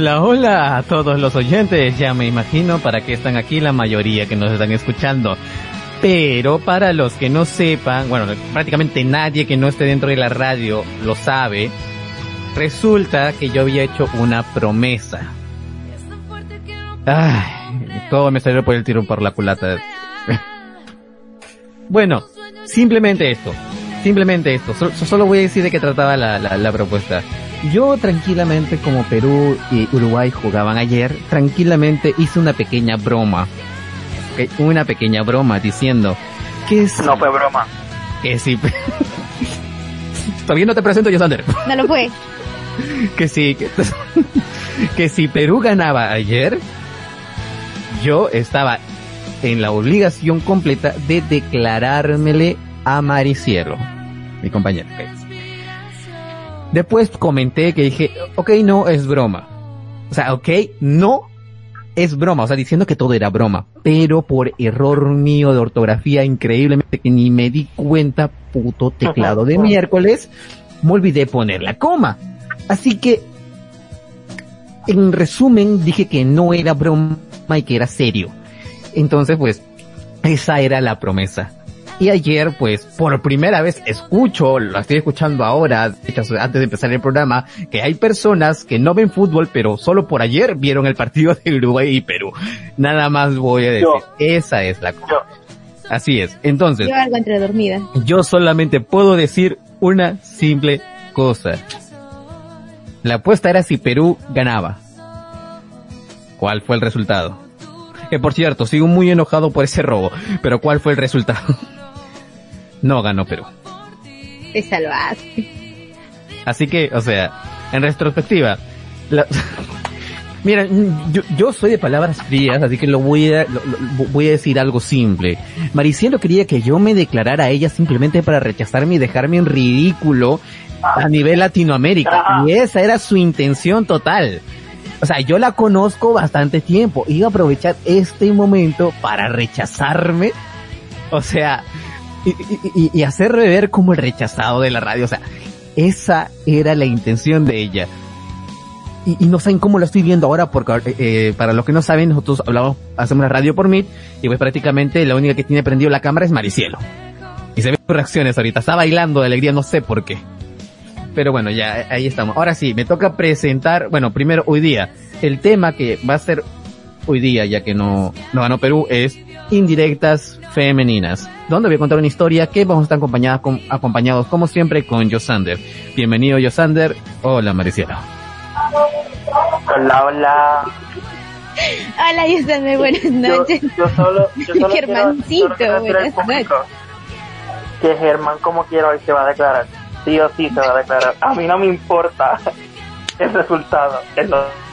Hola, hola a todos los oyentes. Ya me imagino para qué están aquí la mayoría que nos están escuchando. Pero para los que no sepan, bueno, prácticamente nadie que no esté dentro de la radio lo sabe, resulta que yo había hecho una promesa. Ay, todo me salió por el tiro por la culata. bueno, simplemente esto. Simplemente esto. Solo, voy a decir de qué trataba la, la propuesta. Yo tranquilamente, como Perú y Uruguay jugaban ayer, tranquilamente hice una pequeña broma. Una pequeña broma diciendo que si, No fue broma. Que si... Todavía no te presento, Yosander. No lo fue. que si... Que, que si Perú ganaba ayer, yo estaba en la obligación completa de declarármele a Maricielo, mi compañero. Después comenté que dije, ok, no, es broma. O sea, ok, no, es broma, o sea, diciendo que todo era broma, pero por error mío de ortografía increíblemente que ni me di cuenta, puto teclado de miércoles, me olvidé poner la coma. Así que, en resumen, dije que no era broma y que era serio. Entonces, pues, esa era la promesa. Y ayer, pues, por primera vez escucho, lo estoy escuchando ahora, antes de empezar el programa, que hay personas que no ven fútbol, pero solo por ayer vieron el partido de Uruguay y Perú. Nada más voy a decir, esa es la cosa. Así es. Entonces, yo algo entre dormida. Yo solamente puedo decir una simple cosa. La apuesta era si Perú ganaba. ¿Cuál fue el resultado? Que por cierto, sigo muy enojado por ese robo, pero ¿cuál fue el resultado? no ganó Perú. Te salvaste. Así que, o sea, en retrospectiva, la... Mira, yo, yo soy de palabras frías, así que lo voy a, voy a decir algo simple. Maricielo quería que yo me declarara a ella simplemente para rechazarme y dejarme en ridículo a nivel Latinoamérica. Y esa era su intención total. O sea, yo la conozco bastante tiempo. Iba a aprovechar este momento para rechazarme. O sea, y, y, y hacerme ver como el rechazado de la radio. O sea, esa era la intención de ella. Y, y, no saben cómo lo estoy viendo ahora porque eh, para los que no saben nosotros hablamos hacemos la radio por Meet y pues prácticamente la única que tiene prendido la cámara es Maricielo y se ven reacciones ahorita está bailando de alegría no sé por qué pero bueno ya ahí estamos ahora sí me toca presentar bueno primero hoy día el tema que va a ser hoy día ya que no no ganó Perú es indirectas femeninas donde voy a contar una historia que vamos a estar acompañadas con, acompañados como siempre con Yosander bienvenido Yosander hola Maricielo Hola, hola. Hola, Yosandra, buenas noches. Yo, yo solo, yo solo Germancito, quiero, quiero buenas noches. Que Germán, como quiera, hoy se va a declarar. Sí o sí se va a declarar. A mí no me importa el resultado.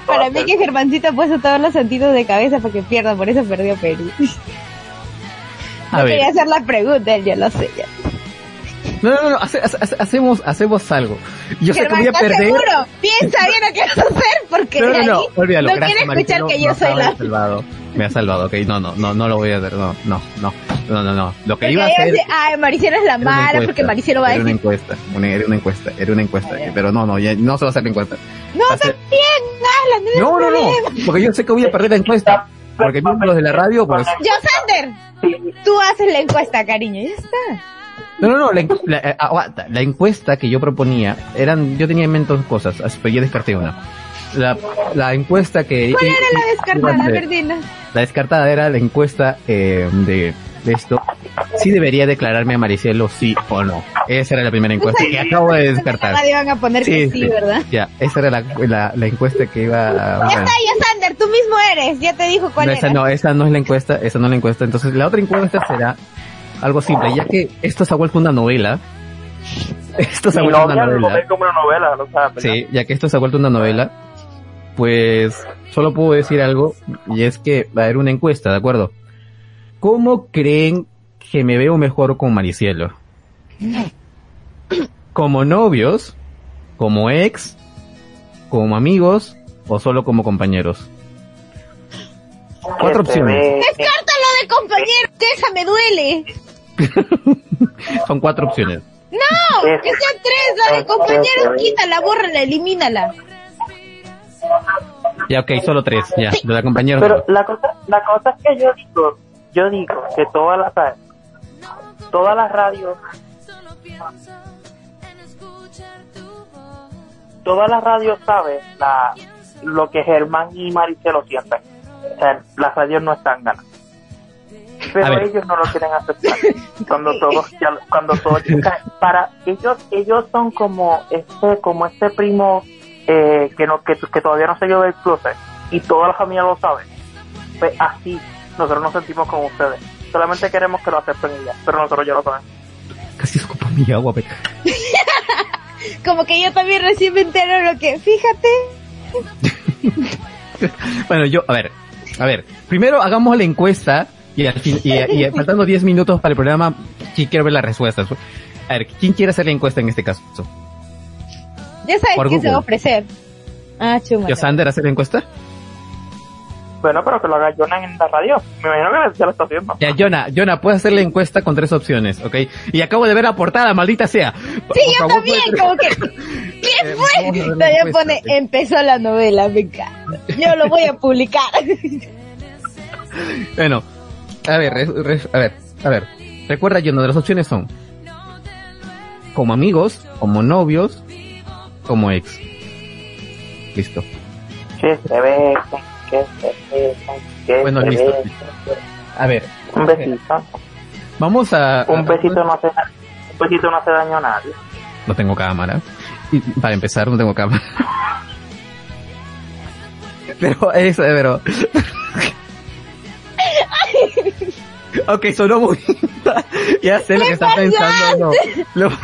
Para mí que Germancito ha puesto todos los sentidos de cabeza para que pierda, por eso perdió Perú. A No ver. quería hacer la pregunta, él ya lo sé ya. No, no, no, hace- hace- hacemos, hacemos algo. Yo sé que voy a ¿estás perder. seguro? Piensa bien lo que vas a hacer, porque No, no, no, olvídalo. no Gracias, quiere escuchar Maricelo, que yo soy me la... ha salvado. Me ha salvado, ok. No, no, no, no lo voy a hacer. No, no, no, no, no, no. Lo que Porque iba a hacer. ay, Maricelo es la mala, encuesta, porque Maricelo va a Era una decir, encuesta, una- era una encuesta, era una encuesta. Pero no, no, ya no se va a hacer la encuesta. no, hacer- también, hazla, no No, no, no. Porque yo sé que voy a perder la encuesta. Porque miembros de la radio, pues. Yo, Sander, tú haces la encuesta, cariño, ya está. No, no, no, la, la- eh, aguanta. La encuesta que yo proponía, eran, yo tenía en mente dos cosas, que ya descarté una. La, la encuesta que... ¿Cuál era la descartada, Verdina? La descartada era la encuesta eh, de, de esto. Si debería declararme a Maricielo sí o no. Esa era la primera encuesta que acabo de descartar. Nadie van a poner que sí, ¿verdad? Ya, esa era la, la, la encuesta que iba a... Ya bueno. está, ya Sander, tú mismo eres, ya te dijo cuál No, esa no, esa no es la encuesta, esa no es la encuesta. Entonces, la otra encuesta será algo simple, ya que esto se ha vuelto una novela. Esto se ha vuelto una novela. ve como una novela, lo sabe, ¿verdad? Sí, ya que esto se ha vuelto una novela, pues solo puedo decir algo, y es que va a haber una encuesta, ¿de acuerdo? ¿Cómo creen que me veo mejor con Maricielo? ¿Como novios? ¿Como ex? ¿Como amigos? ¿O solo como compañeros? Cuatro se opciones. Descártalo de compañero, que esa me duele. Son cuatro opciones. No, Es- que sean tres, la de compañeros, quítala, bórrala, elimínala. Ya, ok, solo tres, ya. De la compañeros. Pero la cosa, la cosa es que yo digo, yo digo que todas las, todas las radios, todas las radios saben la, lo que Germán y Maricelo sienten. O sea, las radios no están ganando. Pero ellos no lo quieren aceptar. Cuando todos, ya- cuando todos, para ellos, ellos son como este, como este primo eh, que no, que, que todavía no se dio del closet y toda la familia lo sabe. Pues así nosotros nos sentimos con ustedes. Solamente queremos que lo acepten ya, pero nosotros ya lo sabemos. Casi escupo mi agua, Como que yo también recién me entero lo que, fíjate. Bueno, yo, a ver, a ver. Primero hagamos la encuesta y, al fin, y, y faltando 10 minutos para el programa, sí quiero ver las respuestas. A ver, ¿quién quiere hacer la encuesta en este caso? Ya sabes Por qué se va a ofrecer. Ah, chuma. ¿Yo, Sander, hacer la encuesta? Bueno, pero que lo haga Jonah en la radio. Me imagino que ya lo está haciendo. Ya, Jonah, Jonah, puedes hacer la encuesta con tres opciones, ¿ok? Y acabo de ver la portada, maldita sea. Sí, yo también, como que... ¿Qué fue? Todavía pone, empezó la novela, venga. Yo lo voy a publicar. bueno, a ver, a ver, a ver. Recuerda, Jonah, de las opciones son como amigos, como novios, como ex. Listo. Que se ve, bueno, listo. A ver. Un besito. Vamos a... Un besito no hace, un besito no hace daño a nadie. No tengo cámara. Y para empezar, no tengo cámara. Pero eso, pero... ok, sonó muy... ya sé lo que estás pensando. No, no.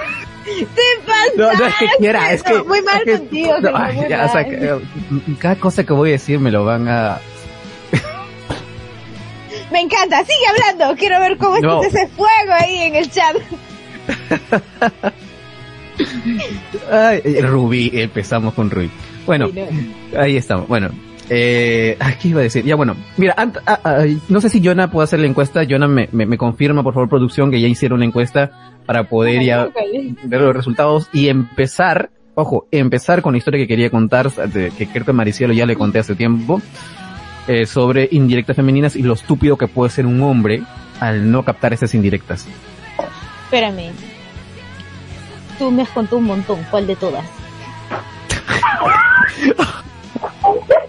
Te. No, no es que quiera, es que. muy mal es que- contigo, no, ay, muy ya, o sea, mal. que, eh, cada cosa que voy a decir me lo van a. Me encanta, sigue hablando. Quiero ver cómo No. está ese fuego ahí en el chat. Ay, Rubí, empezamos con Rubí. Bueno, ahí estamos. Bueno, eh, ¿qué iba a decir? Ya bueno, mira, ant- ah, ah, no sé si Jonah puede hacer la encuesta. Jonah me, me, me confirma, por favor, producción, que ya hicieron la encuesta para poder ya ver los resultados y empezar, ojo, empezar con la historia que quería contar, que creo que Maricielo ya le conté hace tiempo, eh, sobre indirectas femeninas y lo estúpido que puede ser un hombre al no captar esas indirectas. Espérame. Tú me has contado un montón. ¿Cuál de todas?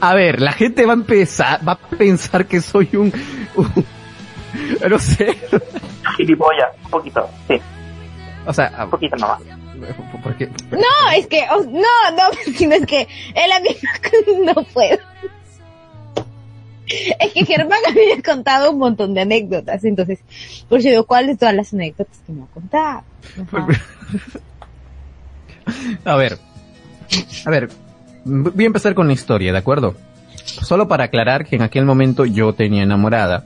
A ver, la gente va a empezar, va a pensar que soy un, un- no sé, Gilipollas, un poquito, sí, o sea, un poquito nomás. porque, No, es que, oh, no, no, sino es que él a mí no puedo. Es que Germán había contado un montón de anécdotas, entonces, por eso digo, ¿cuáles de todas las anécdotas que me ha contado? Ajá. a ver, a ver, voy a empezar con la historia, ¿de acuerdo? Solo para aclarar que en aquel momento yo tenía enamorada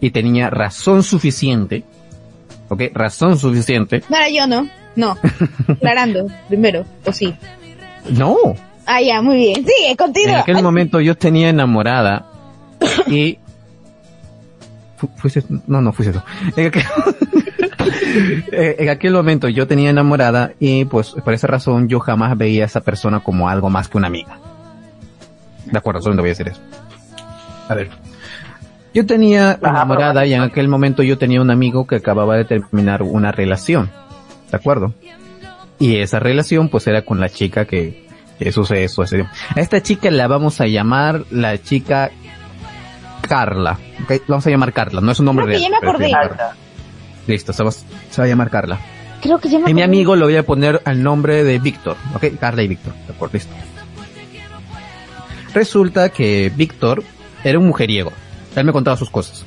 y tenía razón suficiente, ¿ok? Razón suficiente. No era yo, ¿no? No. Aclarando, primero, o sí. No, Ah, ya, muy bien. En continúa. aquel momento yo tenía enamorada y Fu- fuiste no no fuiste tú en aquel, en aquel momento yo tenía enamorada y pues por esa razón yo jamás veía a esa persona como algo más que una amiga de acuerdo solo te voy a decir eso a ver yo tenía enamorada y en aquel momento yo tenía un amigo que acababa de terminar una relación de acuerdo y esa relación pues era con la chica que, que sucede eso. A esta chica la vamos a llamar la chica Carla. vamos a llamar Carla, no es un nombre Creo que real. ya me pero acordé. Llama. Listo, se va, se va a llamar Carla. Creo que me Y mi amigo lo voy a poner al nombre de Víctor, ¿ok? Carla y Víctor, de acuerdo, listo. Resulta que Víctor era un mujeriego. Él me contaba sus cosas.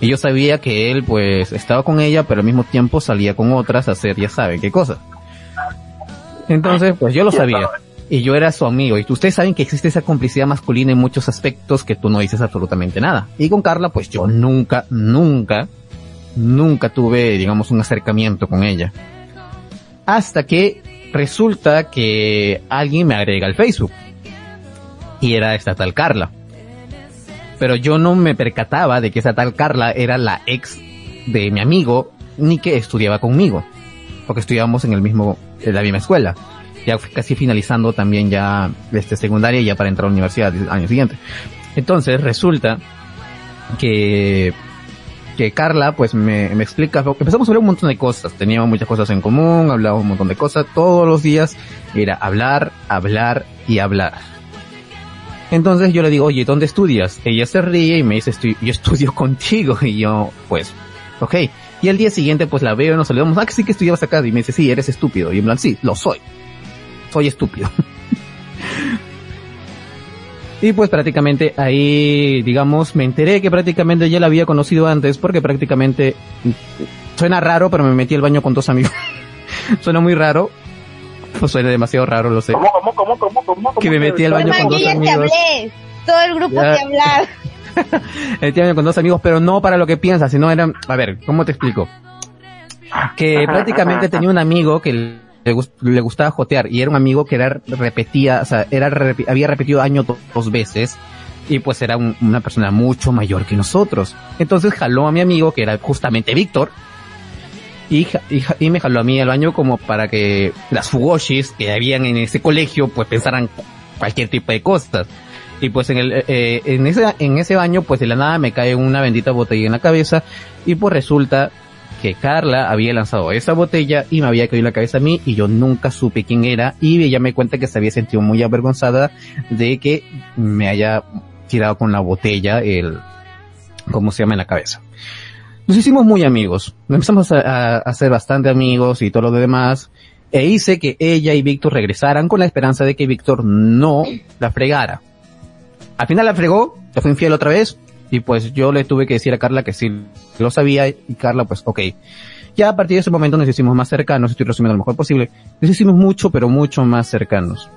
Y yo sabía que él, pues, estaba con ella, pero al mismo tiempo salía con otras a hacer, ya saben qué cosas. Entonces, pues yo lo sabía. Y yo era su amigo. Y ustedes saben que existe esa complicidad masculina en muchos aspectos que tú no dices absolutamente nada. Y con Carla, pues yo nunca, nunca, nunca tuve, digamos, un acercamiento con ella. Hasta que resulta que alguien me agrega al Facebook. Y era esta tal Carla. Pero yo no me percataba de que esa tal Carla era la ex de mi amigo, ni que estudiaba conmigo. Porque estudiábamos en el mismo, en la misma escuela. Ya casi finalizando también ya este secundaria ya para entrar a la universidad el año siguiente. Entonces resulta que Carla pues me, explica, empezamos a hablar un montón de cosas, teníamos muchas cosas en común, hablábamos un montón de cosas, todos los días era hablar, hablar y hablar. Entonces yo le digo, oye, ¿dónde estudias? Ella se ríe y me dice, "Estoy- yo estudio contigo y yo, pues, ok. Y el día siguiente pues la veo y nos saludamos, ah, que sí que estudiabas acá y me dice, sí, eres estúpido. Y en plan, sí, lo soy. Soy estúpido. Y pues prácticamente ahí, digamos, me enteré que prácticamente ya la había conocido antes porque prácticamente suena raro, pero me metí al baño con dos amigos. suena muy raro. Pues suena demasiado raro, lo sé. ¿Cómo, cómo, cómo, cómo, cómo? Que me metí al baño con dos ya te amigos. hablé. Todo el grupo Ya. te habla. Me metí al baño con dos amigos, pero no para lo que piensas, sino eran, a ver, ¿cómo te explico? Que prácticamente tenía un amigo que le, gustaba jotear y era un amigo que era repetía, o sea, era había repetido año dos veces y pues era una persona mucho mayor que nosotros. Entonces jaló a mi amigo que era justamente Víctor y, y, me jaló a mí al baño como para que las fugoshis que habían en ese colegio pues pensaran cualquier tipo de cosas. Y pues eh, en ese, en ese baño pues de la nada me cae una bendita botella en la cabeza y pues resulta que Carla había lanzado esa botella y me había caído la cabeza a mí y yo nunca supe quién era y ella me cuenta que se había sentido muy avergonzada de que me haya tirado con la botella el, ¿cómo se llama en la cabeza? Nos hicimos muy amigos, empezamos a, a, ser bastante amigos y todo lo demás e hice que ella y Víctor regresaran con la esperanza de que Víctor no la fregara. Al final la fregó, fue infiel otra vez, y pues yo le tuve que decir a Carla que sí lo sabía, y Carla pues ok. Ya a partir de ese momento nos hicimos más cercanos, estoy resumiendo lo mejor posible, nos hicimos mucho, pero mucho más cercanos.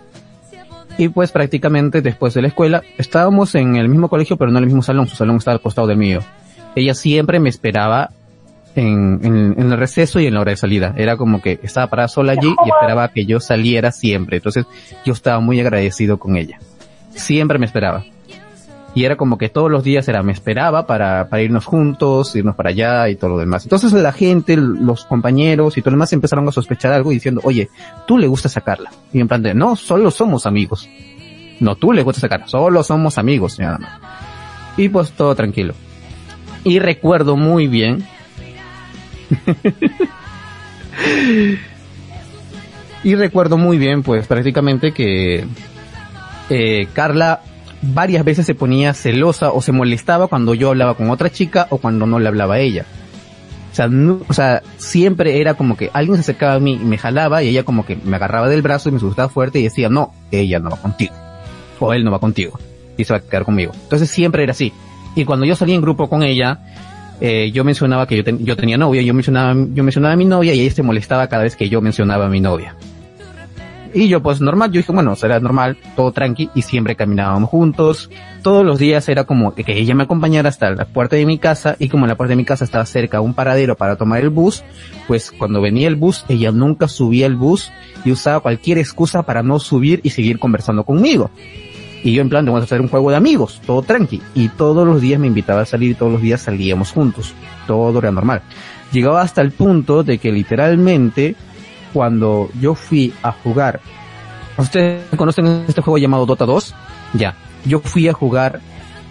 Y pues prácticamente después de la escuela, estábamos en el mismo colegio, pero no en el mismo salón, su salón estaba al costado del mío. Ella siempre me esperaba en, el receso y en la hora de salida. Era como que estaba parada sola allí y esperaba que yo saliera siempre. Entonces yo estaba muy agradecido con ella. Siempre me esperaba. Y era como que todos los días era, me esperaba para, para irnos juntos, irnos para allá y todo lo demás. Entonces la gente, los compañeros y todo lo demás empezaron a sospechar algo diciendo, oye, tú le gusta sacarla. Y en plan de, no, solo somos amigos. No, tú le gusta sacarla, solo somos amigos, nada. Y pues todo tranquilo. Y recuerdo muy bien y recuerdo muy bien, pues prácticamente que eh, Carla varias veces se ponía celosa o se molestaba cuando yo hablaba con otra chica o cuando no le hablaba a ella. O sea, siempre era como que alguien se acercaba a mí y me jalaba y ella como que me agarraba del brazo y me asustaba fuerte y decía, no, ella no va contigo. O él no va contigo. Y se va a quedar conmigo. Entonces siempre era así. Y cuando yo salía en grupo con ella, eh, yo mencionaba que yo, yo tenía novia, yo mencionaba, yo mencionaba a mi novia y ella se molestaba cada vez que yo mencionaba a mi novia. Y yo pues normal, yo dije, bueno, será normal, todo tranqui, y siempre caminábamos juntos. Todos los días era como que ella me acompañara hasta la puerta de mi casa, y como la puerta de mi casa estaba cerca un paradero para tomar el bus, pues cuando venía el bus, ella nunca subía el bus y usaba cualquier excusa para no subir y seguir conversando conmigo. Y yo en plan, vamos a hacer un juego de amigos, todo tranqui. Y todos los días me invitaba a salir y todos los días salíamos juntos. Todo era normal. Llegaba hasta el punto de que literalmente, cuando yo fui a jugar, ¿ustedes conocen este juego llamado Dota 2? Ya. Yo fui a jugar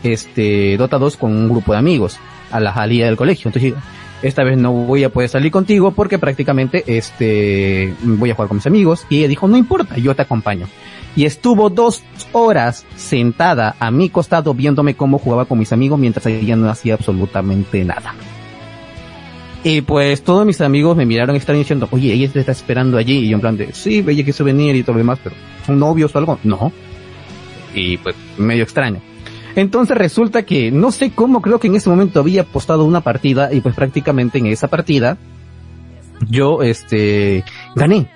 este Dota 2 con un grupo de amigos a la salida del colegio. Entonces, esta vez no voy a poder salir contigo porque prácticamente este voy a jugar con mis amigos y ella dijo no importa yo te acompaño y estuvo dos horas sentada a mi costado viéndome cómo jugaba con mis amigos mientras ella no hacía absolutamente nada. Y pues todos mis amigos me miraron extraño diciendo, oye, ella te está esperando allí. Y yo en plan de, sí, ella quiso venir y todo lo demás, pero ¿son novios o algo? No. Y pues medio extraño. Entonces resulta que no sé cómo creo que en ese momento había apostado una partida y pues prácticamente en esa partida yo este gané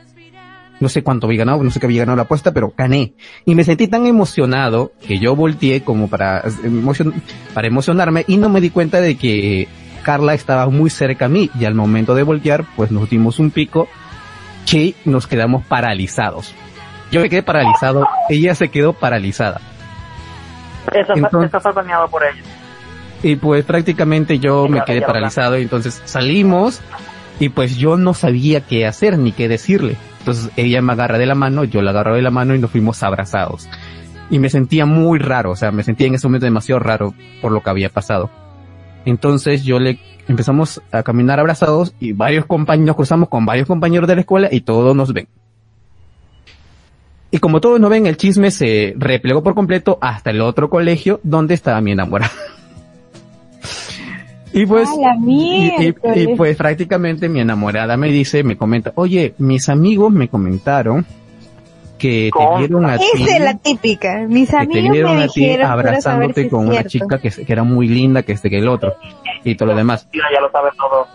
no sé cuánto había ganado, no sé qué había ganado la apuesta, pero gané. Y me sentí tan emocionado que yo volteé como para, para emocionarme y no me di cuenta de que Carla estaba muy cerca a mí y al momento de voltear pues nos dimos un pico que nos quedamos paralizados. Yo me quedé paralizado, ella se quedó paralizada. Eso, fue, fue planeado por ella. Y pues prácticamente yo me quedé paralizado y entonces salimos y pues yo no sabía qué hacer ni qué decirle. Entonces ella me agarra de la mano, yo la agarro de la mano y nos fuimos abrazados. Y me sentía muy raro, o sea, me sentía en ese momento demasiado raro por lo que había pasado. Entonces yo le empezamos a caminar abrazados y varios compañeros, nos cruzamos con varios compañeros de la escuela y todos nos ven. Y como todos nos ven, el chisme se replegó por completo hasta el otro colegio donde estaba mi enamorada. Y pues, y, pues prácticamente mi enamorada me dice, me comenta, oye, mis amigos me comentaron que te vieron a ti. Esa es la típica. Mis amigos te vieron a ti abrazándote con una chica que, que, era muy linda que este que el otro y todo lo demás. Ya lo sabes todo.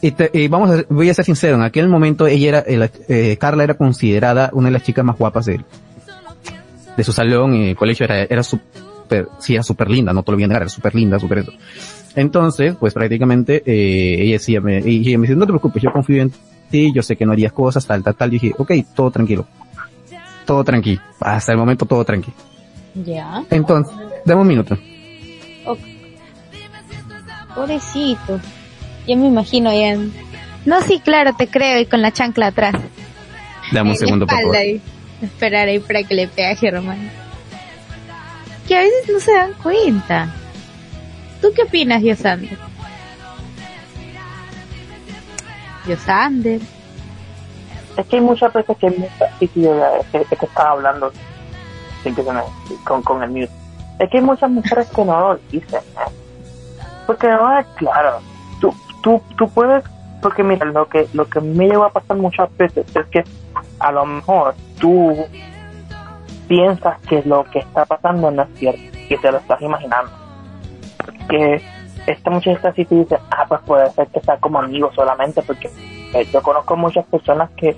Y, y vamos a, voy a ser sincero, en aquel momento ella era, eh, Carla era considerada una de las chicas más guapas de, de su salón y colegio era, era súper, sí, era súper linda, no te lo voy a negar, era súper linda, súper eso. Entonces, pues prácticamente, eh, ella decía, me, ella me dice, no te preocupes, yo confío en ti, yo sé que no harías cosas, tal, tal, tal. Y dije, ok, todo tranquilo. Todo tranquilo. Hasta el momento todo tranquilo. Ya. Entonces, dame un minuto. Pobrecito. Ya me imagino ya. No, sí, claro, te creo, y con la chancla atrás. Dame un segundo, por favor. Esperar ahí para que le pegue a Germán. Que a veces no se dan cuenta. ¿Tú qué opinas, Yosander? Yosander. Es que hay muchas veces que sí, sí, yo ya- es que, que estaba hablando con, con el mute. Es que hay muchas mujeres que no lo dicen. ¿eh? Porque no es claro. Tú, tú, tú puedes, porque mira, lo que, lo que me llegó a pasar muchas veces es que a lo mejor tú piensas que lo que está pasando no es cierto, que te lo estás imaginando. Que esta muchacha así te dice, ah, pues puede ser que sea como amigos solamente, porque eh, yo conozco muchas personas que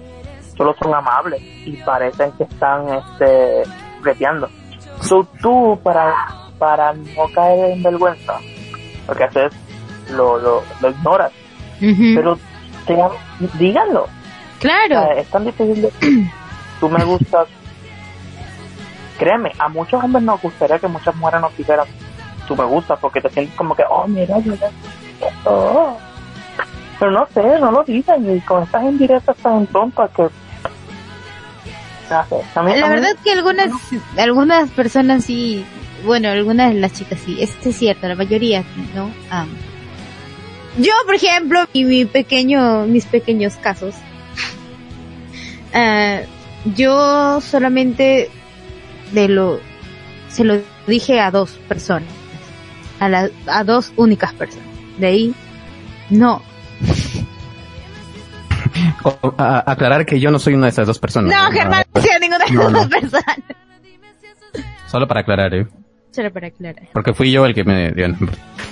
solo son amables y parecen que están este breteando. So, tú para para no caer en vergüenza, lo que haces lo, lo, lo ignoras, pero te, díganlo. claro. O sea, es tan difícil de tú me gustas. Créeme, a muchos hombres nos gustaría que muchas mujeres nos dijeran tú me gustas porque te sientes como que, oh, mira, le oh. Pero no sé, no lo dicen y con estas indirectas tan tontas que. No sé, mí- La verdad que algunas, algunas personas sí, bueno, algunas de las chicas sí, esto es cierto, la mayoría, ¿no? Yo, por ejemplo, y mi pequeño, mis pequeños casos, ah, yo solamente de lo, se lo dije a dos personas, a, la, a dos únicas personas, de ahí, no, O- a- aclarar que yo no soy una de esas dos personas. no, Germán, no sea ninguna de No, las no. dos personas, Solo para aclarar, ¿eh? solo para aclarar. Porque fui yo el que me...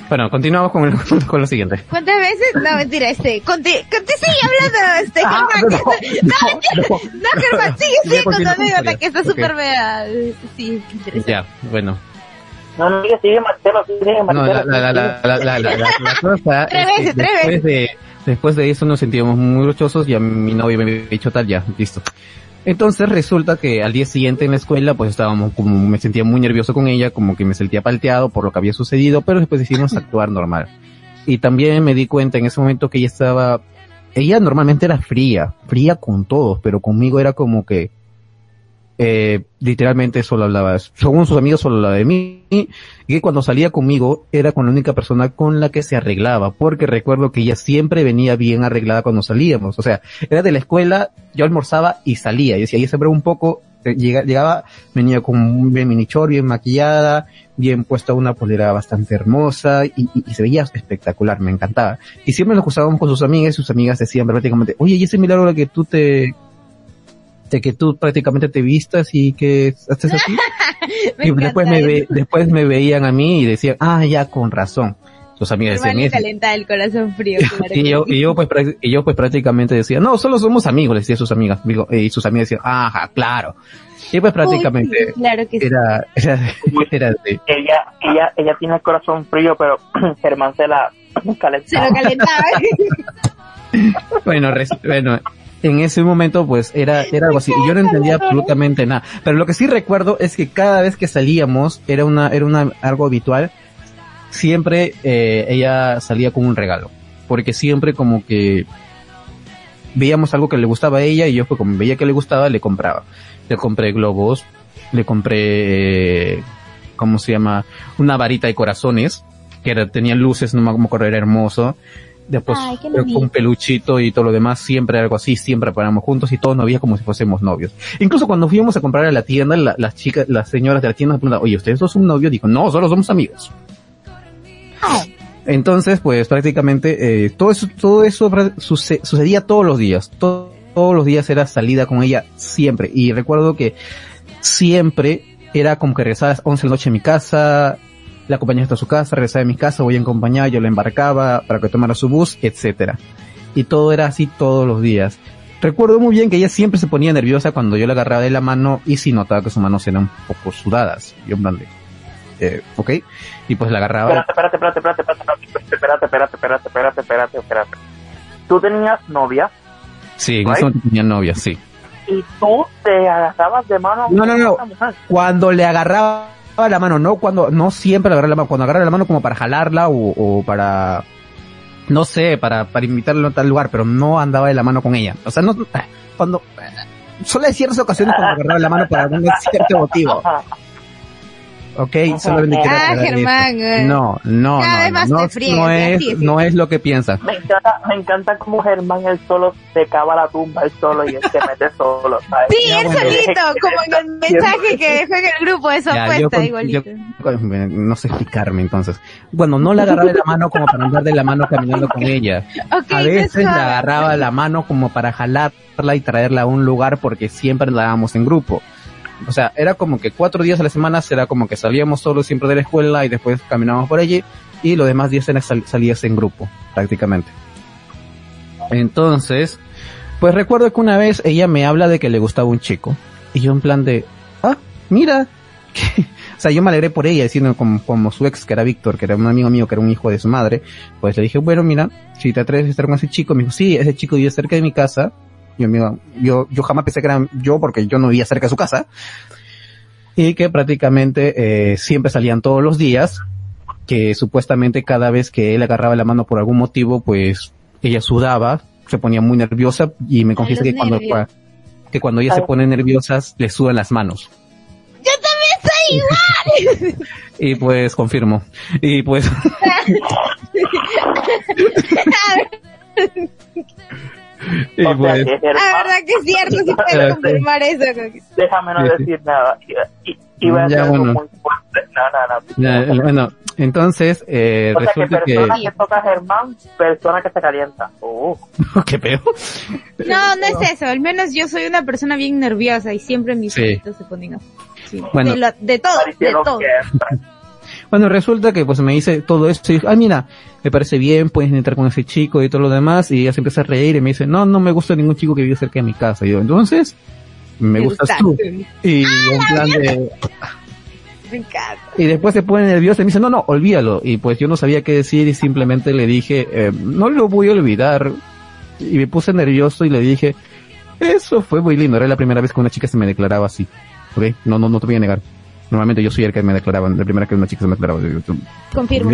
Bueno, continuamos con, el- con lo siguiente. ¿Cuántas veces? No, mentira, este, conti, conti, sigue hablando, este, Ah, Germán. no, que- no, no, no. no, Germán, sigue, sigue con tu anécdota que está Ok. súper mea, sí, interesante. Ya, bueno. No, no, sigue, sigue Marcelo, sigue No, Marcelo. la, la, la, la, la, la, la, la cosa Tres es que veces, tres después de, después de eso nos sentíamos muy luchosos y a mi novio me había dicho tal, ya, listo. Entonces resulta que al día siguiente en la escuela pues estábamos como, me sentía muy nervioso con ella, como que me sentía palteado por lo que había sucedido, pero después decidimos actuar normal. Y también me di cuenta en ese momento que ella estaba, ella normalmente era fría, fría con todos, pero conmigo era como que, eh, literalmente solo hablaba, según sus amigos solo hablaba de mí, y que cuando salía conmigo era con la única persona con la que se arreglaba, porque recuerdo que ella siempre venía bien arreglada cuando salíamos, o sea, era de la escuela, yo almorzaba y salía, y decía, ella siempre un poco, eh, llega- llegaba, venía con un bien minichor, bien maquillada, bien puesta una polera bastante hermosa, y, y- y se veía espectacular, me encantaba. Y siempre nos cruzábamos con sus amigas, y sus amigas decían prácticamente, oye, y ese milagro que tú te, de que tú prácticamente te vistas y que haces así. Me y después me, ve- después me veían a mí y decían, ah, ya, con razón. Sus amigas Germán decían eso. calentaba el corazón frío, claro. Y yo, y yo pues, y yo pues prácticamente decía, no, solo somos amigos, le decía a sus amigas. Digo, y sus amigas decían, ajá, claro. Y pues prácticamente Uy, sí, claro que sí. era, era, era Ella, ella, ella tiene el corazón frío, pero Germán se la Se calentaba. lo calentaba. bueno, res- bueno, en ese momento pues era, era algo así. Y yo no entendía absolutamente nada. Pero lo que sí recuerdo es que cada vez que salíamos, era una, era una, algo habitual, siempre, eh, ella salía con un regalo. Porque siempre como que veíamos algo que le gustaba a ella y yo pues como veía que le gustaba, le compraba. Le compré globos, le compré, eh, ¿cómo se llama? Una varita de corazones, que era, tenía luces, no me acuerdo, era hermoso. Después Ay, bonito. un peluchito y todo lo demás, siempre algo así, siempre paramos juntos y todos nos veíamos como si fuésemos novios. Incluso cuando fuimos a comprar a la tienda, la- las chicas, las señoras de la tienda nos preguntaban, oye, ¿ustedes dos son novios? Dijo, no, solo somos amigos. Entonces, pues prácticamente eh, todo eso, todo eso suce- sucedía todos los días. To- todos los días era salida con ella siempre. Y recuerdo que siempre era como que regresaba a las 11 de la noche a mi casa, la acompañaba hasta su casa, regresaba a mi casa, voy a acompañar, yo la embarcaba para que tomara su bus, etcétera. Y todo era así todos los días. Recuerdo muy bien que ella siempre se ponía nerviosa cuando yo la agarraba de la mano y sí notaba que sus manos eran un poco sudadas. Yo en plan de, eh, ok. Y pues la agarraba. Espérate, espérate, espérate, espérate, espérate, espérate, espérate, espérate, espérate, espérate, espérate. ¿Tú tenías novia? Sí, en ese momento tenía novia, sí. Y tú te agarrabas de mano a No, no, no. Cuando le agarraba la mano, no cuando, no siempre le agarraba la mano, cuando agarraba la mano como para jalarla o, para, no sé, para, para invitarla a tal lugar, pero no andaba de la mano con ella. O sea, no, cuando, solo hay ciertas ocasiones cuando agarraba la mano para algún cierto motivo. Ajá. Ok, solamente quiero Ah, Germán, eso. eh. No, no, Cada no, vez más no, te friegas, no es, sí, sí. no es lo que piensas. Me encanta, me encanta como Germán él solo se cava la tumba él solo y él se mete solo, ¿sabes? Sí, él bueno. solito, como en el mensaje que dejó en el grupo de su Ya, apuesta, con- igualito. yo- no sé explicarme entonces. Bueno, no la agarraba de la mano como para andar de la mano caminando con ella. Ok, A veces es la agarraba la mano como para jalarla y traerla a un lugar porque siempre andábamos en grupo. O sea, era como que cuatro días a la semana era como que salíamos solos siempre de la escuela y después caminábamos por allí y los demás días sal- salías en grupo, prácticamente. Entonces, pues recuerdo que una vez ella me habla de que le gustaba un chico y yo en plan de, ah, mira, o sea, yo me alegré por ella, diciendo como, como su ex, que era Víctor, que era un amigo mío, que era un hijo de su madre, pues le dije, bueno, mira, si te atreves a estar con ese chico, me dijo, sí, ese chico vive cerca de mi casa, yo, yo, yo jamás pensé que era yo porque yo no vivía cerca de su casa, y que prácticamente eh, siempre salían todos los días, que supuestamente cada vez que él agarraba la mano por algún motivo, pues ella sudaba, se ponía muy nerviosa y me confiesa que cuando, que cuando ella se pone nerviosa, le sudan las manos. Y pues confirmo. Y pues. y O sea, pues. Germán, Ah, verdad que es cierto, sí puedo confirmar eso. déjame no Sí, sí. decir nada. Y, y, iba a Ya, bueno. muy fuerte. No, no, no. ya, bueno, entonces, eh, o sea, que resulta que. persona que... toca Germán, persona que se calienta. Oh. Qué peor. No, no es eso. Al menos yo soy una persona bien nerviosa y siempre mis Sí. se ponen así. Sí. Bueno. de, lo- de todo, de todo. Bueno, resulta que pues me dice todo esto y dijo, ah, mira, me parece bien, puedes entrar con ese chico y todo lo demás. Y ella se empieza a reír y me dice, no, no me gusta ningún chico que vive cerca de mi casa. Y yo, entonces, me gustas tú. Y en plan de, Me encanta. Y después se pone nerviosa y me dice, no, no, olvídalo. Y pues yo no sabía qué decir y simplemente le dije, eh, no lo voy a olvidar. Y me puse nervioso y le dije, eso fue muy lindo. Era la primera vez que una chica se me declaraba así. ¿Ok? No, no, no te voy a negar. Normalmente yo soy el que me declaraba, la primera que una chica se me declaraba. Yo, yo, Confirmo.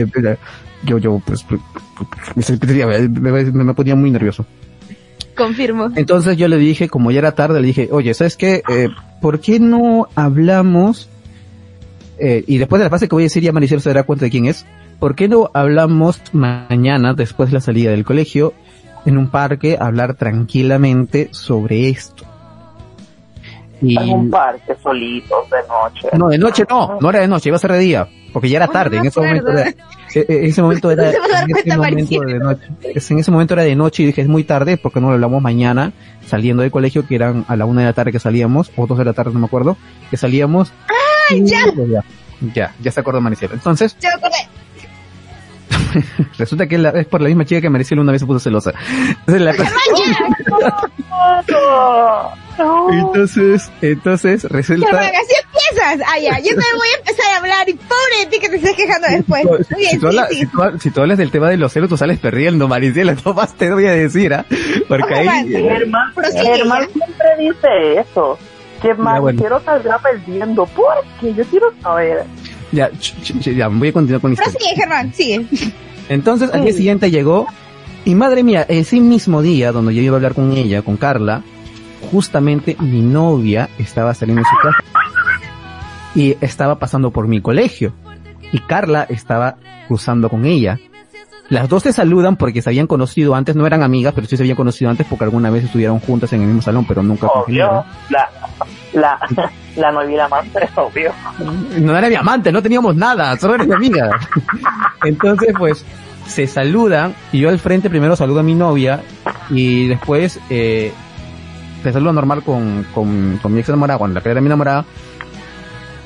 yo, yo, pues, me, sentía- me, me- me ponía muy nervioso. Confirmo. Entonces yo le dije, como ya era tarde, le dije, oye, ¿sabes qué? Eh, ¿Por qué no hablamos? Eh, y después de la frase que voy a decir, ya Maricel se dará cuenta de quién es. ¿Por qué no hablamos mañana, después de la salida del colegio, en un parque, a hablar tranquilamente sobre esto? Y, En un parque solito de noche. no, de noche no, no era de noche, iba a ser de día, porque ya era tarde, no en ese momento era, e- e- ese momento era, en ese momento de noche, en ese momento era de noche y dije, es muy tarde, porque no lo hablamos mañana, saliendo del colegio, que eran a la una de la tarde que salíamos, o dos de la tarde, no me acuerdo, que salíamos. y ya! pues ya, ya, ya se acordó Maricel. Entonces, me acordé. resulta que la- es por la misma chica que Maricel una vez se puso celosa. Entonces, la- No, entonces, entonces, resulta... Germán, así empiezas. Ah, ya. Yo también voy a empezar a hablar y pobre de ti que te estés quejando después. No, Muy si, bien, si tú hablas, sí, si, sí. tú, si tú hablas del tema de los celos, tú sales perdiendo, Maricela, no más te voy a decir, ¿ah? Porque ahí... Ya. siempre dice eso. Que más bueno. quiero saldrá perdiendo. ¿Por qué? Yo quiero saber. Ya, ch- ch- ch- ya, voy a continuar con la historia. Prosigue, Germán, sigue. Entonces, al día siguiente llegó, y madre mía, ese mismo día, donde yo iba a hablar con ella, con Carla, justamente mi novia estaba saliendo de su casa y estaba pasando por mi colegio. Y Carla estaba cruzando con ella. Las dos se saludan porque se habían conocido antes, no eran amigas, pero sí se habían conocido antes porque alguna vez estuvieron juntas en el mismo salón, pero nunca Obvio. La, la, la novia amante obvio. No era mi amante, no teníamos nada, solo era mi amiga. Entonces, pues, se saludan y yo al frente primero saludo a mi novia y después eh, se saludo normal con, con, con mi ex enamorada, con la que era mi enamorada.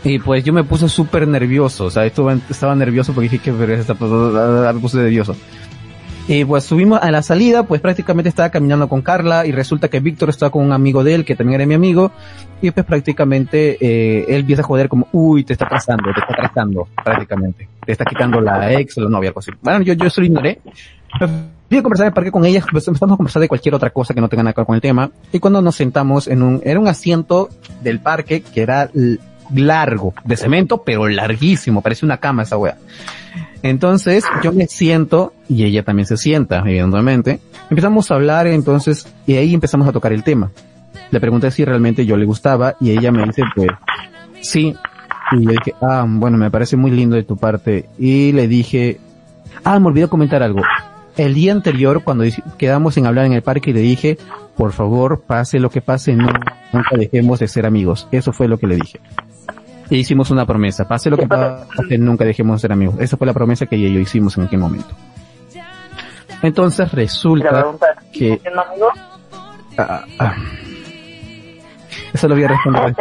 Y pues yo me puse súper nervioso, o sea, estuve, estaba nervioso porque dije que pero esta- me puse nervioso. Y pues subimos a la salida, pues prácticamente estaba caminando con Carla y resulta que Víctor estaba con un amigo de él que también era mi amigo y pues prácticamente eh, él empieza a joder como, uy, te está trazando, te está trazando, prácticamente. Te está quitando la ex o la novia, algo así. Bueno, yo, yo eso lo ignoré. Fui conversar en el parque con ella, pues empezamos a conversar de cualquier otra cosa que no tenga nada que ver con el tema. Y cuando nos sentamos en un, era un asiento del parque que era largo, de cemento, pero larguísimo, parece una cama esa wea. Entonces, yo me siento, y ella también se sienta, evidentemente. Empezamos a hablar, entonces, y ahí empezamos a tocar el tema. Le pregunté si realmente yo le gustaba, y ella me dice, pues, sí. Y yo dije, ah, bueno, me parece muy lindo de tu parte. Y le dije, ah, me olvidé comentar algo. El día anterior, cuando quedamos en hablar en el parque, le dije, por favor, pase lo que pase, no, nunca dejemos de ser amigos. Eso fue lo que le dije. Y hicimos una promesa, pase lo que pase, nunca dejemos de ser amigos. Esa fue la promesa que ella y yo hicimos en aquel momento. Entonces Y resulta que- ¿siguen siendo amigos? Ah, ah. Eso lo voy a responder.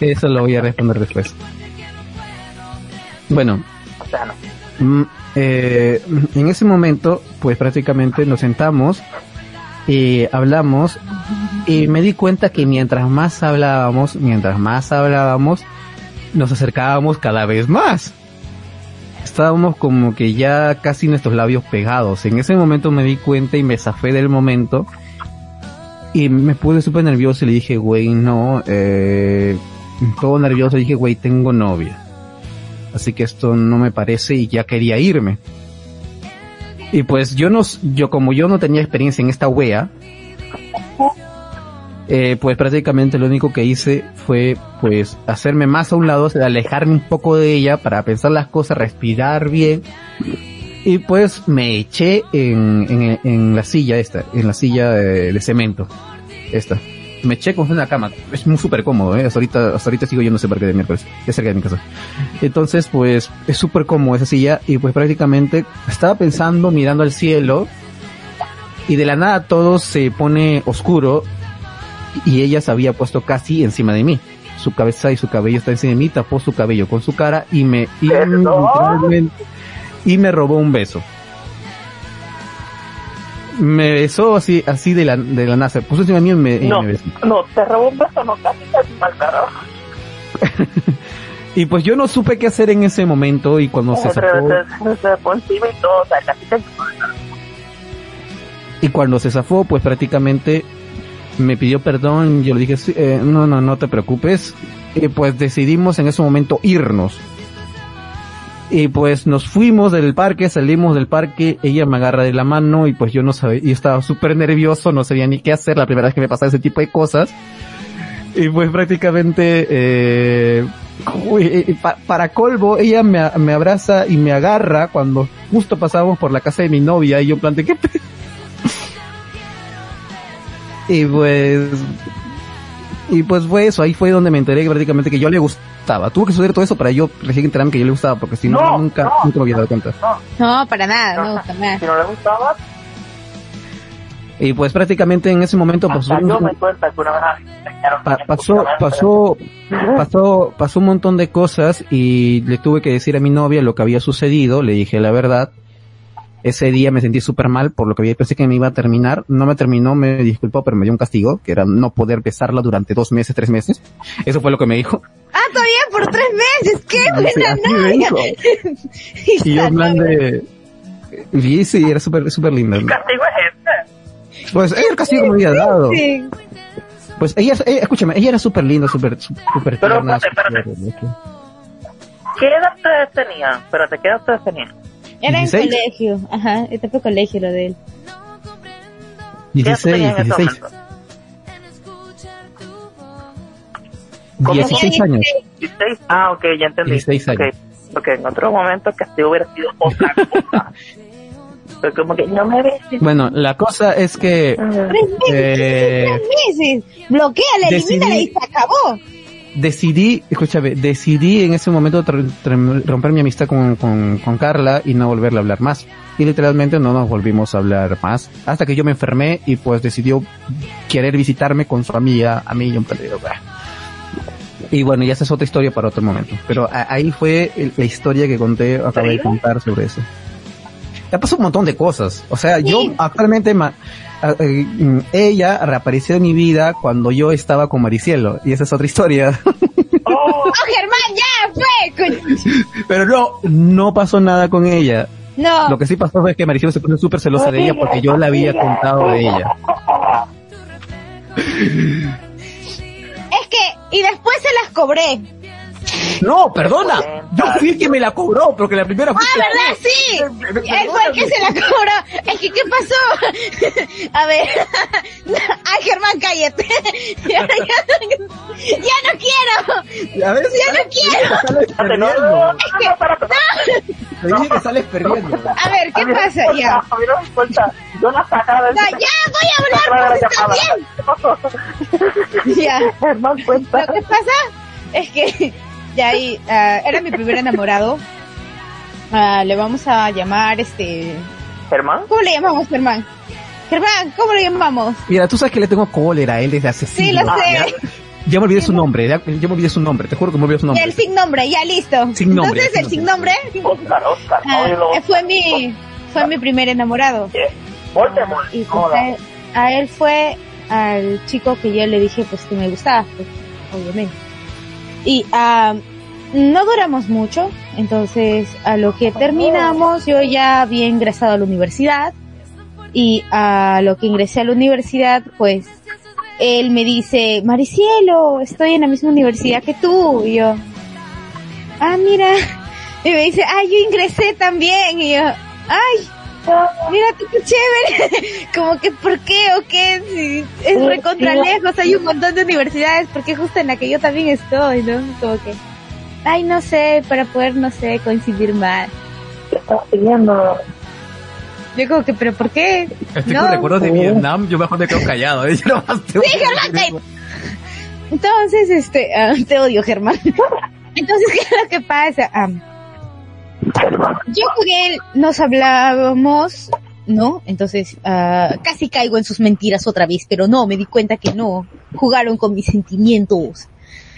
Eso lo voy a responder después. Bueno, O sea, no. mm, eh, en ese momento, pues prácticamente nos sentamos y hablamos y me di cuenta que mientras más hablábamos, mientras más hablábamos, nos acercábamos cada vez más. Estábamos como que ya casi nuestros labios pegados. En ese momento me di cuenta y me zafé del momento y me puse súper nervioso y le dije, güey, no, eh, todo nervioso, dije, güey, tengo novia. Así que esto no me parece y ya quería irme. Y pues yo no, yo como yo no tenía experiencia en esta wea, eh, pues prácticamente lo único que hice fue pues hacerme más a un lado, alejarme un poco de ella para pensar las cosas, respirar bien. Y pues me eché en, en, en la silla esta, en la silla de, de cemento. Esta. Me eché como en una cama. Es muy súper cómodo, eh. Hasta ahorita, hasta ahorita sigo yendo a ese parque de miércoles. Ya cerca de mi casa. Entonces, pues, es súper cómodo esa silla y pues prácticamente estaba pensando, mirando al cielo y de la nada todo se pone oscuro y ella se había puesto casi encima de mí. Su cabeza y su cabello está encima de mí, tapó su cabello con su cara y me, y me robó un beso. Me besó así, así de la, de la nada, se puso encima de mí y me, y No, me besó. no, te robó un beso, no, casi casi mal carajo. Y pues yo no supe qué hacer en ese momento y cuando se Se, zafó, se, se fue encima y todo, o sea, casi te y cuando se zafó, pues prácticamente me pidió perdón, yo le dije, "Sí, eh, no, no, no te preocupes, y pues decidimos en ese momento irnos. Y pues nos fuimos del parque, salimos del parque, ella me agarra de la mano y pues yo no sabía, y estaba súper nervioso, no sabía ni qué hacer la primera vez que me pasaba ese tipo de cosas. Y pues prácticamente, eh, uy, eh, pa- para colmo, ella me, me abraza y me agarra cuando justo pasábamos por la casa de mi novia y yo en plan de, ¿qué pe-?" Y pues, y pues fue eso, ahí fue donde me enteré que prácticamente que yo le gustaba. Tuvo que suceder todo eso para yo recién enterarme que yo le gustaba, porque si no, No, nunca, no. nunca me había dado cuenta. No, para nada, no, jamás. Si no le gustaba, Y pues prácticamente en ese momento pasó, hasta yo un- me cuenta que una vez pa- pasó, pasó, pasó, pasó un montón de cosas y le tuve que decir a mi novia lo que había sucedido, le dije la verdad. Ese día me sentí súper mal por lo que había, pensé que me iba a terminar. No me terminó, me disculpó, pero me dio un castigo, que era no poder besarla durante dos meses, tres meses. Eso fue lo que me dijo. Todavía por tres meses, qué buena novia. dijo. Y yo en plan de... Y sí, era súper, súper linda. ¿Qué castigo es este? Pues ella el castigo que me había dado. Sí. Pues ella, ella- escúchame, ella era súper linda, súper, súper Pero, tierna, espérate, súper- ¿Qué edad ustedes tenían? Espérate, ¿qué edad ustedes tenían? Era en 16. colegio, ajá, este fue colegio lo de él. ¿Qué edad 16, tenían en ese 16, 16 años. 16. Ah, ok, ya entendí. 16 años. Ok, porque en otro momento el castigo hubiera sido otra cosa. Pero como que no me beses. Bueno, la cosa es que Tres Eh, tres. Bloqueala, decidí- elimínala y se acabó. decidí, escúchame, decidí en ese momento romper mi amistad con, con, con Carla y no volverle a hablar más. Y literalmente no nos volvimos a hablar más. Hasta que yo me enfermé y pues decidió querer visitarme con su amiga, a mí y un perdido. Y bueno, ya esa es otra historia para otro momento. Pero ahí fue el- la historia que conté, acabé de contar sobre eso. Ya pasó un montón de cosas. O sea, yo actualmente, ma- eh, mm, ella reapareció en mi vida cuando yo estaba con Maricielo. Y esa es otra historia. Oh, ¡Oh, Germán, ya fue! Pero no, no pasó nada con ella. No. Lo que sí pasó fue que Maricielo se puso súper celosa de ella porque yo le había contado de ella. Y después se las cobré. No, perdona. Yo fui el que me la cobró, porque la primera fue Ah, ¿verdad? Sí. Él fue el que se la cobró. Es que, ¿qué pasó? A ver. Ay, Germán, cállate. Ya, ya- ya no quiero. A ver, Ya no quiero. sales perdiendo. Es que, Te dije que sales perdiendo. a ver, ¿qué pasa? Ya. No sacaba. Ya, ya voy a hablar, está bien. Ya. Germán, cuenta. Lo que pasa es que ya ahí ah, era mi primer enamorado. Ah, le vamos a llamar este. ¿Germán? ¿Cómo le llamamos, Germán? Germán, ¿cómo le llamamos? Mira, tú sabes que le tengo cólera a él desde hace Sí, siglos. lo sé. ¿ya? Ya me olvidé su nombre, ya, ya me olvidé su nombre, te juro que me olvidé su nombre. El sin nombre, ya listo. Sin nombre, Entonces el sin sin nombre Oscar, Oscar. ah, fue mi fue mi primer enamorado. Voldemort. Y pues, a, él, a él fue al chico que yo le dije pues que me gustaba, pues, obviamente. Y ah, no duramos mucho, entonces a lo que terminamos yo ya había ingresado a la universidad y a lo que ingresé a la universidad pues él me dice, Maricielo, estoy en la misma universidad que tú. Y yo, ah, mira. Y me dice, ay, yo ingresé también. Y yo, ay, mira tú qué chévere. Como que, ¿por qué o qué? Si es recontra lejos, hay un montón de universidades, porque justo en la que yo también estoy, ¿no? Como que, ay, no sé, para poder, no sé, coincidir más. ¿Qué estás pidiendo? Yo como que, ¿pero por qué? Estoy No. con recuerdos de Vietnam, yo mejor me quedo callado. ¿eh? Yo nomás te Sí, Germán. Entonces, este, ah, te odio, Germán. Entonces, ¿qué es lo que pasa? Ah, yo con él nos hablábamos, ¿no? Entonces, ah, casi caigo en sus mentiras otra vez, pero no, me di cuenta que no. Jugaron con mis sentimientos.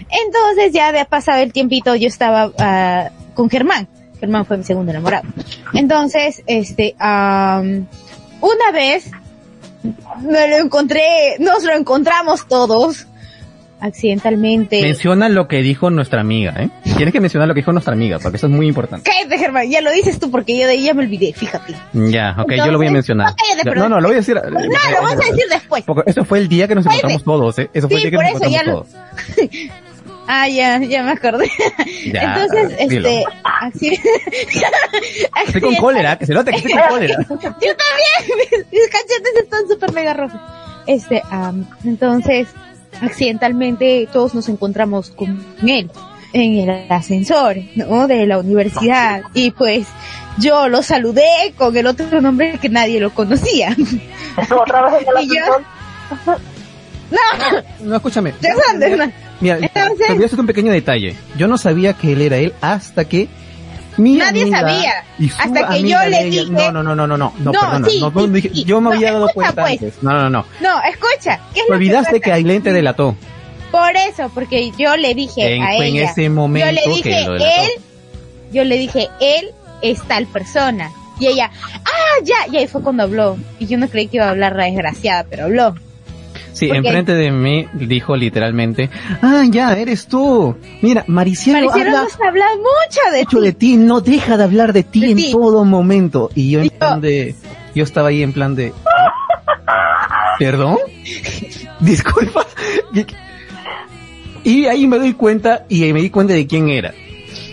Entonces, ya había pasado el tiempito, yo estaba ah, con Germán. Germán fue mi segundo enamorado. Entonces, este, una vez me lo encontré, nos lo encontramos todos accidentalmente. Menciona lo que dijo nuestra amiga, ¿eh? Tienes que mencionar lo que dijo nuestra amiga, porque eso es muy importante. Cállate, Germán, ya lo dices tú porque yo de ella me olvidé, fíjate. Ya, ok, yo lo voy a Entonces, mencionar. no, cállate, Ya, pero- no, no, lo voy a decir. No, lo vas a decir después. Porque eso fue el día que nos Cállate. encontramos todos, ¿eh? Eso fue Sí, el día que por nos eso ya encontramos lo- todos. Ah, ya, ya me acordé. Ya, Entonces, dilo. este, Estoy con cólera, que se nota que estoy con cólera. Yo también, mis, mis cachetes están súper mega rojos. Este, am, entonces, accidentalmente todos nos encontramos con él en el ascensor, ¿no? De la universidad. Y pues, yo lo saludé con el otro nombre que nadie lo conocía. Otra vez en el Y yo- ascensor. No, No, escúchame. Mira, Entonces- te voy a hacer un pequeño detalle. Yo no sabía que él era él hasta que mi Nadie amiga sabía. y su Hasta que yo le ella- dije- No, no, no, no, no, no, no, No, perdona, sí, no, no, sí, dije- sí. yo me No, había dado escucha, cuenta pues. antes. No, no, no. No, escucha. ¿qué es Te olvidaste pasa? que Ailén te delató. Por eso, porque yo le dije En- a fue en ella. ese momento yo le dije, que él, yo le dije, él es tal persona. Y ella, ah, ya, y ahí fue cuando habló. Y yo no creí que iba a hablar la desgraciada, pero habló. Sí, ¿Por qué? enfrente de mí dijo literalmente, ah, ya, eres tú. Mira, Maricielo Pareciera habla nos habla mucho de mucho ti. de ti, no deja de hablar de ti De en ti. todo momento. Y yo en plan de, yo estaba ahí en plan de, ¿perdón? Disculpa. Y ahí me doy cuenta, y me di cuenta de quién era.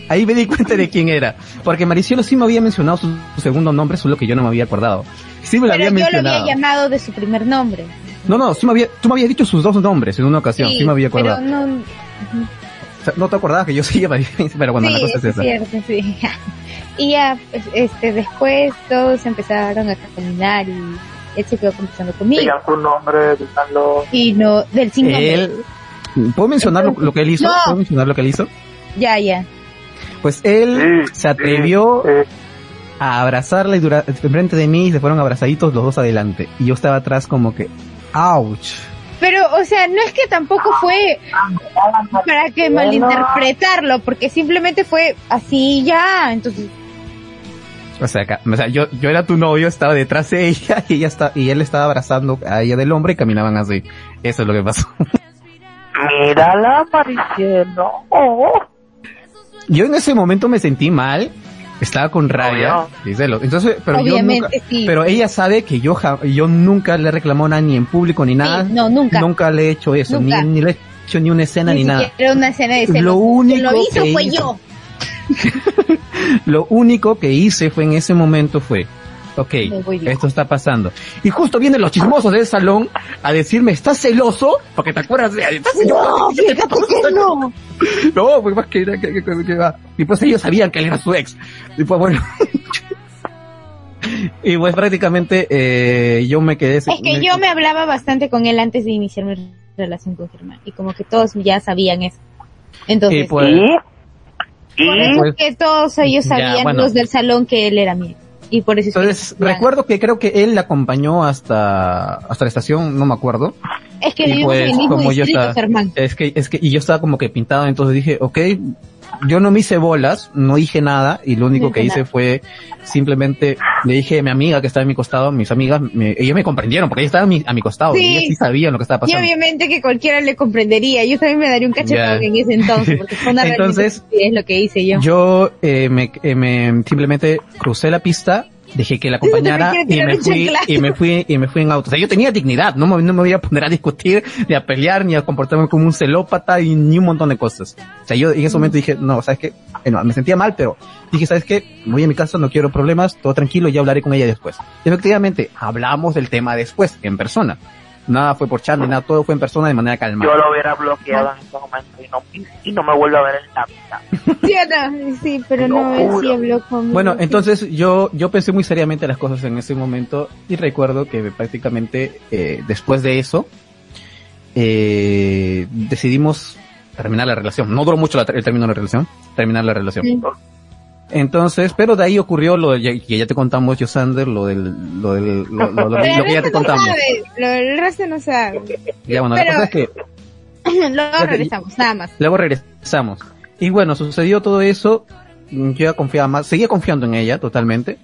Ahí me di cuenta de quién era. Porque Maricielo sí me había mencionado su, su segundo nombre, solo que yo no me había acordado. Sí me lo Pero había yo lo había llamado de su primer nombre. No, no, sí me había, tú me habías dicho sus dos nombres en una ocasión, sí, me había acordado. Pero no, O sea, no te acordabas que yo sí llamaba, pero bueno, sí, la cosa es esa. cierto, sí. y ya, pues, este, después todos empezaron a caminar y él se quedó conversando conmigo. Digan su nombre, díganlo. Y no, del sin nombre. Él, ¿puedo mencionar lo, lo que él hizo? No. ¿Puedo mencionar lo que él hizo? Ya, ya. Pues él Sí, se atrevió sí, sí. a abrazarla y dura, enfrente de mí y se fueron abrazaditos los dos adelante. Y yo estaba atrás como que, ouch. Pero, o sea, no es que tampoco fue para que malinterpretarlo, porque simplemente fue así ya, entonces, O sea, acá- o sea, yo, yo era tu novio, estaba detrás de ella y ella está, y él estaba abrazando a ella del hombre y caminaban así. Eso es lo que pasó. Mírala, Maricielo. Oh. Yo en ese momento me sentí mal Estaba con rabia celos. Entonces, pero yo Obviamente, nunca, sí. pero ella sabe que yo yo nunca le he reclamado nada ni en público ni nada. no, nunca. Nunca le he hecho eso, ni, Nunca. ni le he hecho ni una escena ni, Ni nada. una escena de celos. Lo único lo hizo que fue hizo- yo. Lo único que hice fue en ese momento fue, ok, Me esto está pasando. Y justo vienen los chismosos del salón a decirme, ¿estás celoso? Porque te acuerdas de... ¿Estás No, celoso? fíjate que no. No, porque más que, que, que- que- que va. Y pues ellos sabían que él era su ex. Y pues bueno. y pues prácticamente eh, yo me quedé... Es que yo me hablaba bastante con él antes de iniciar mi relación con Germán. Y como que todos ya sabían eso. Entonces, Y pues... ¿Y? por eso pues- es que todos ellos Ya, sabían, bueno. los del salón, que él era mi ex. Y por eso es que- Entonces, recuerdo que creo que él la acompañó hasta, hasta la estación, no me acuerdo. Es que y vivimos en el pues, mismo como yo estaba-. Es que, es que, y yo estaba como que pintado, entonces dije, ok, yo no me hice bolas, no dije nada, y lo único No que hice nada. fue simplemente le dije a mi amiga que estaba a mi costado, mis amigas, me, ellas me comprendieron, porque ellas estaban a mi, a mi costado, Sí. y ellas sí sabían lo que estaba Y pasando. obviamente que cualquiera le comprendería. Yo también me daría un cachetón en ese entonces, porque fue una Entonces, es lo que hice yo. Yo eh, me, eh, me simplemente crucé la pista, dejé que la acompañara y me fui y me fui y me fui en auto. O sea, yo tenía dignidad, no me, no me voy a poner a discutir, ni a pelear, ni a comportarme como un celópata y ni un montón de cosas. O sea, yo en ese momento dije, no, sabes qué, no, me sentía mal, pero dije, sabes qué, me voy a mi casa, no quiero problemas, todo tranquilo, ya hablaré con ella después. Y efectivamente, hablamos del tema después, en persona. Nada fue por chat ni nada, todo fue en persona de manera calmada. Yo lo hubiera bloqueado en ese momento y no, y, y no me vuelve a ver en la vida. Sí, o no? Sí, pero no, sí habló conmigo. Bueno, entonces yo, yo pensé muy seriamente las cosas en ese momento y recuerdo que prácticamente eh, después de eso eh, decidimos terminar la relación. No duró mucho la- el término de la relación, terminar la relación. Sí. Entonces, pero de ahí ocurrió lo de- que ya te contamos, Yosander, lo del, lo del, lo, lo- lo- que ya te resto no contamos. sabe, lo- el resto no sabe. Ya bueno, Pero- la cosa es que Luego regresamos, nada más. Luego regresamos. Y bueno, sucedió todo eso. Yo ya confiaba más, seguía confiando en ella totalmente.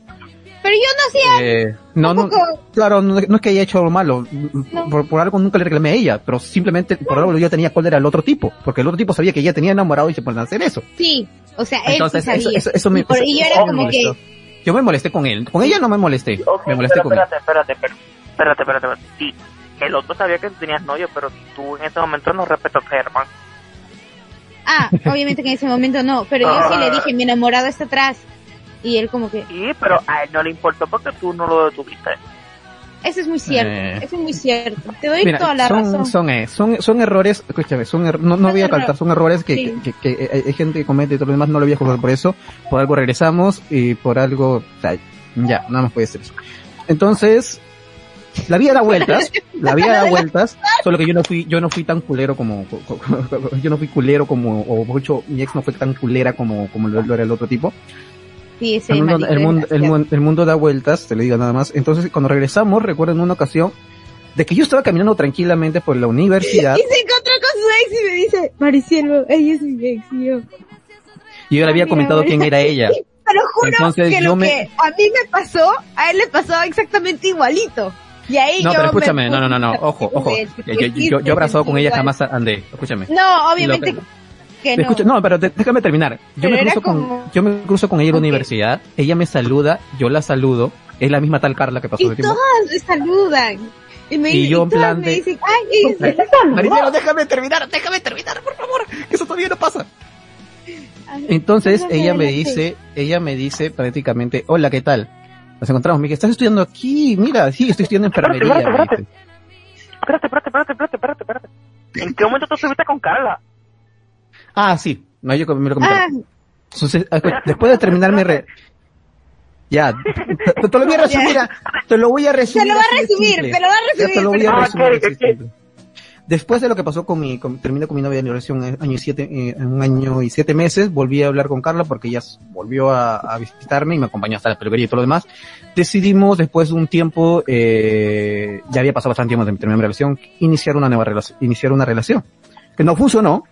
Pero yo no hacía Eh, no, no, claro, no, no es que haya hecho algo malo. No. Por, por algo nunca le reclamé a ella, pero simplemente por algo yo tenía cólera al otro tipo, porque el otro tipo sabía que ella tenía enamorado y se ponía a hacer eso. Sí, o sea, él Entonces, sí eso, sabía. eso, eso me, y, por- y yo era me como que, molestó. Yo me molesté con él. Con ella no me molesté. Me molesté pero con él. espérate, espérate, espérate, espérate, espérate, espérate. Sí, el otro sabía que tú tenías novio, pero tú en ese momento no respetó a Germán. ah, obviamente que en ese momento no, pero yo sí le dije, mi enamorado está atrás. Y él como que, Sí, pero a él no le importó porque tú no lo detuviste. eso es muy cierto, Eh. eso es muy cierto. Te doy Mira, toda la son, razón. son, eh, son, son errores, escúchame, son er- no, no Son voy a cantar, son errores que, Sí. que, que, que hay- hay gente que comete y todo lo demás, no lo voy a juzgar por eso, por algo regresamos y por algo, ya, nada más puede ser eso. Entonces, la vida da vueltas, la vida da vueltas, solo que yo no fui, yo no fui tan culero como, co- co- co- yo no fui culero como, o mucho, mi ex no fue tan culera como, como lo, lo era el otro tipo. Sí, ese El mundo, el, mundo, el, mundo, el mundo da vueltas, te lo digo nada más. Entonces, cuando regresamos, recuerdo en una ocasión, de que yo estaba caminando tranquilamente por la universidad, Y se encontró con su ex y me dice, Maricielo, ella es mi ex. Y yo, y yo le había Mira, comentado quién era ella. Pero juro Entonces, que lo me- que a mí me pasó, a él le pasó exactamente igualito. Y ahí No, yo pero me escúchame, no, no, no, no, ojo, ojo. Yo, yo, yo, yo abrazado con ella jamás andé, escúchame. No, obviamente Lo que no. Escucha, no, pero déjame terminar. Yo Pero me cruzo con, yo me cruzo con ella en la universidad, ella me saluda, yo la saludo, es la misma tal Carla que pasó y todas me saludan. Y, me, Y yo en todas plan me de- dicen, ay, Maricelo, déjame terminar, déjame terminar, por favor, que eso todavía no pasa. Entonces ella me dice, ella me dice prácticamente, hola, ¿qué tal? Nos encontramos, me dice, ¿estás estudiando aquí? Mira, sí, estoy estudiando enfermería. Espérate, espérate. Espérate, espérate, espérate, espérate. ¿En qué momento tú estuviste con Carla? Ah, sí, no, yo me lo Ah, comentaron. Entonces, ah, después de terminar mi re... Ya, te, te lo voy a resumir, a- te lo voy a resumir. te lo va a resumir, te lo va a Ya resumir. te lo voy a Ah, resumir. simple. Después de lo que pasó con mi, con, terminé con mi novia de mi relación en año y siete, eh, un año y siete meses, volví a hablar con Carla porque ella volvió a, a visitarme y me acompañó hasta la peluquería y todo lo demás. Decidimos después de un tiempo, eh, ya había pasado bastante tiempo de terminar mi relación, iniciar una nueva relación, iniciar una relación. Que no funcionó,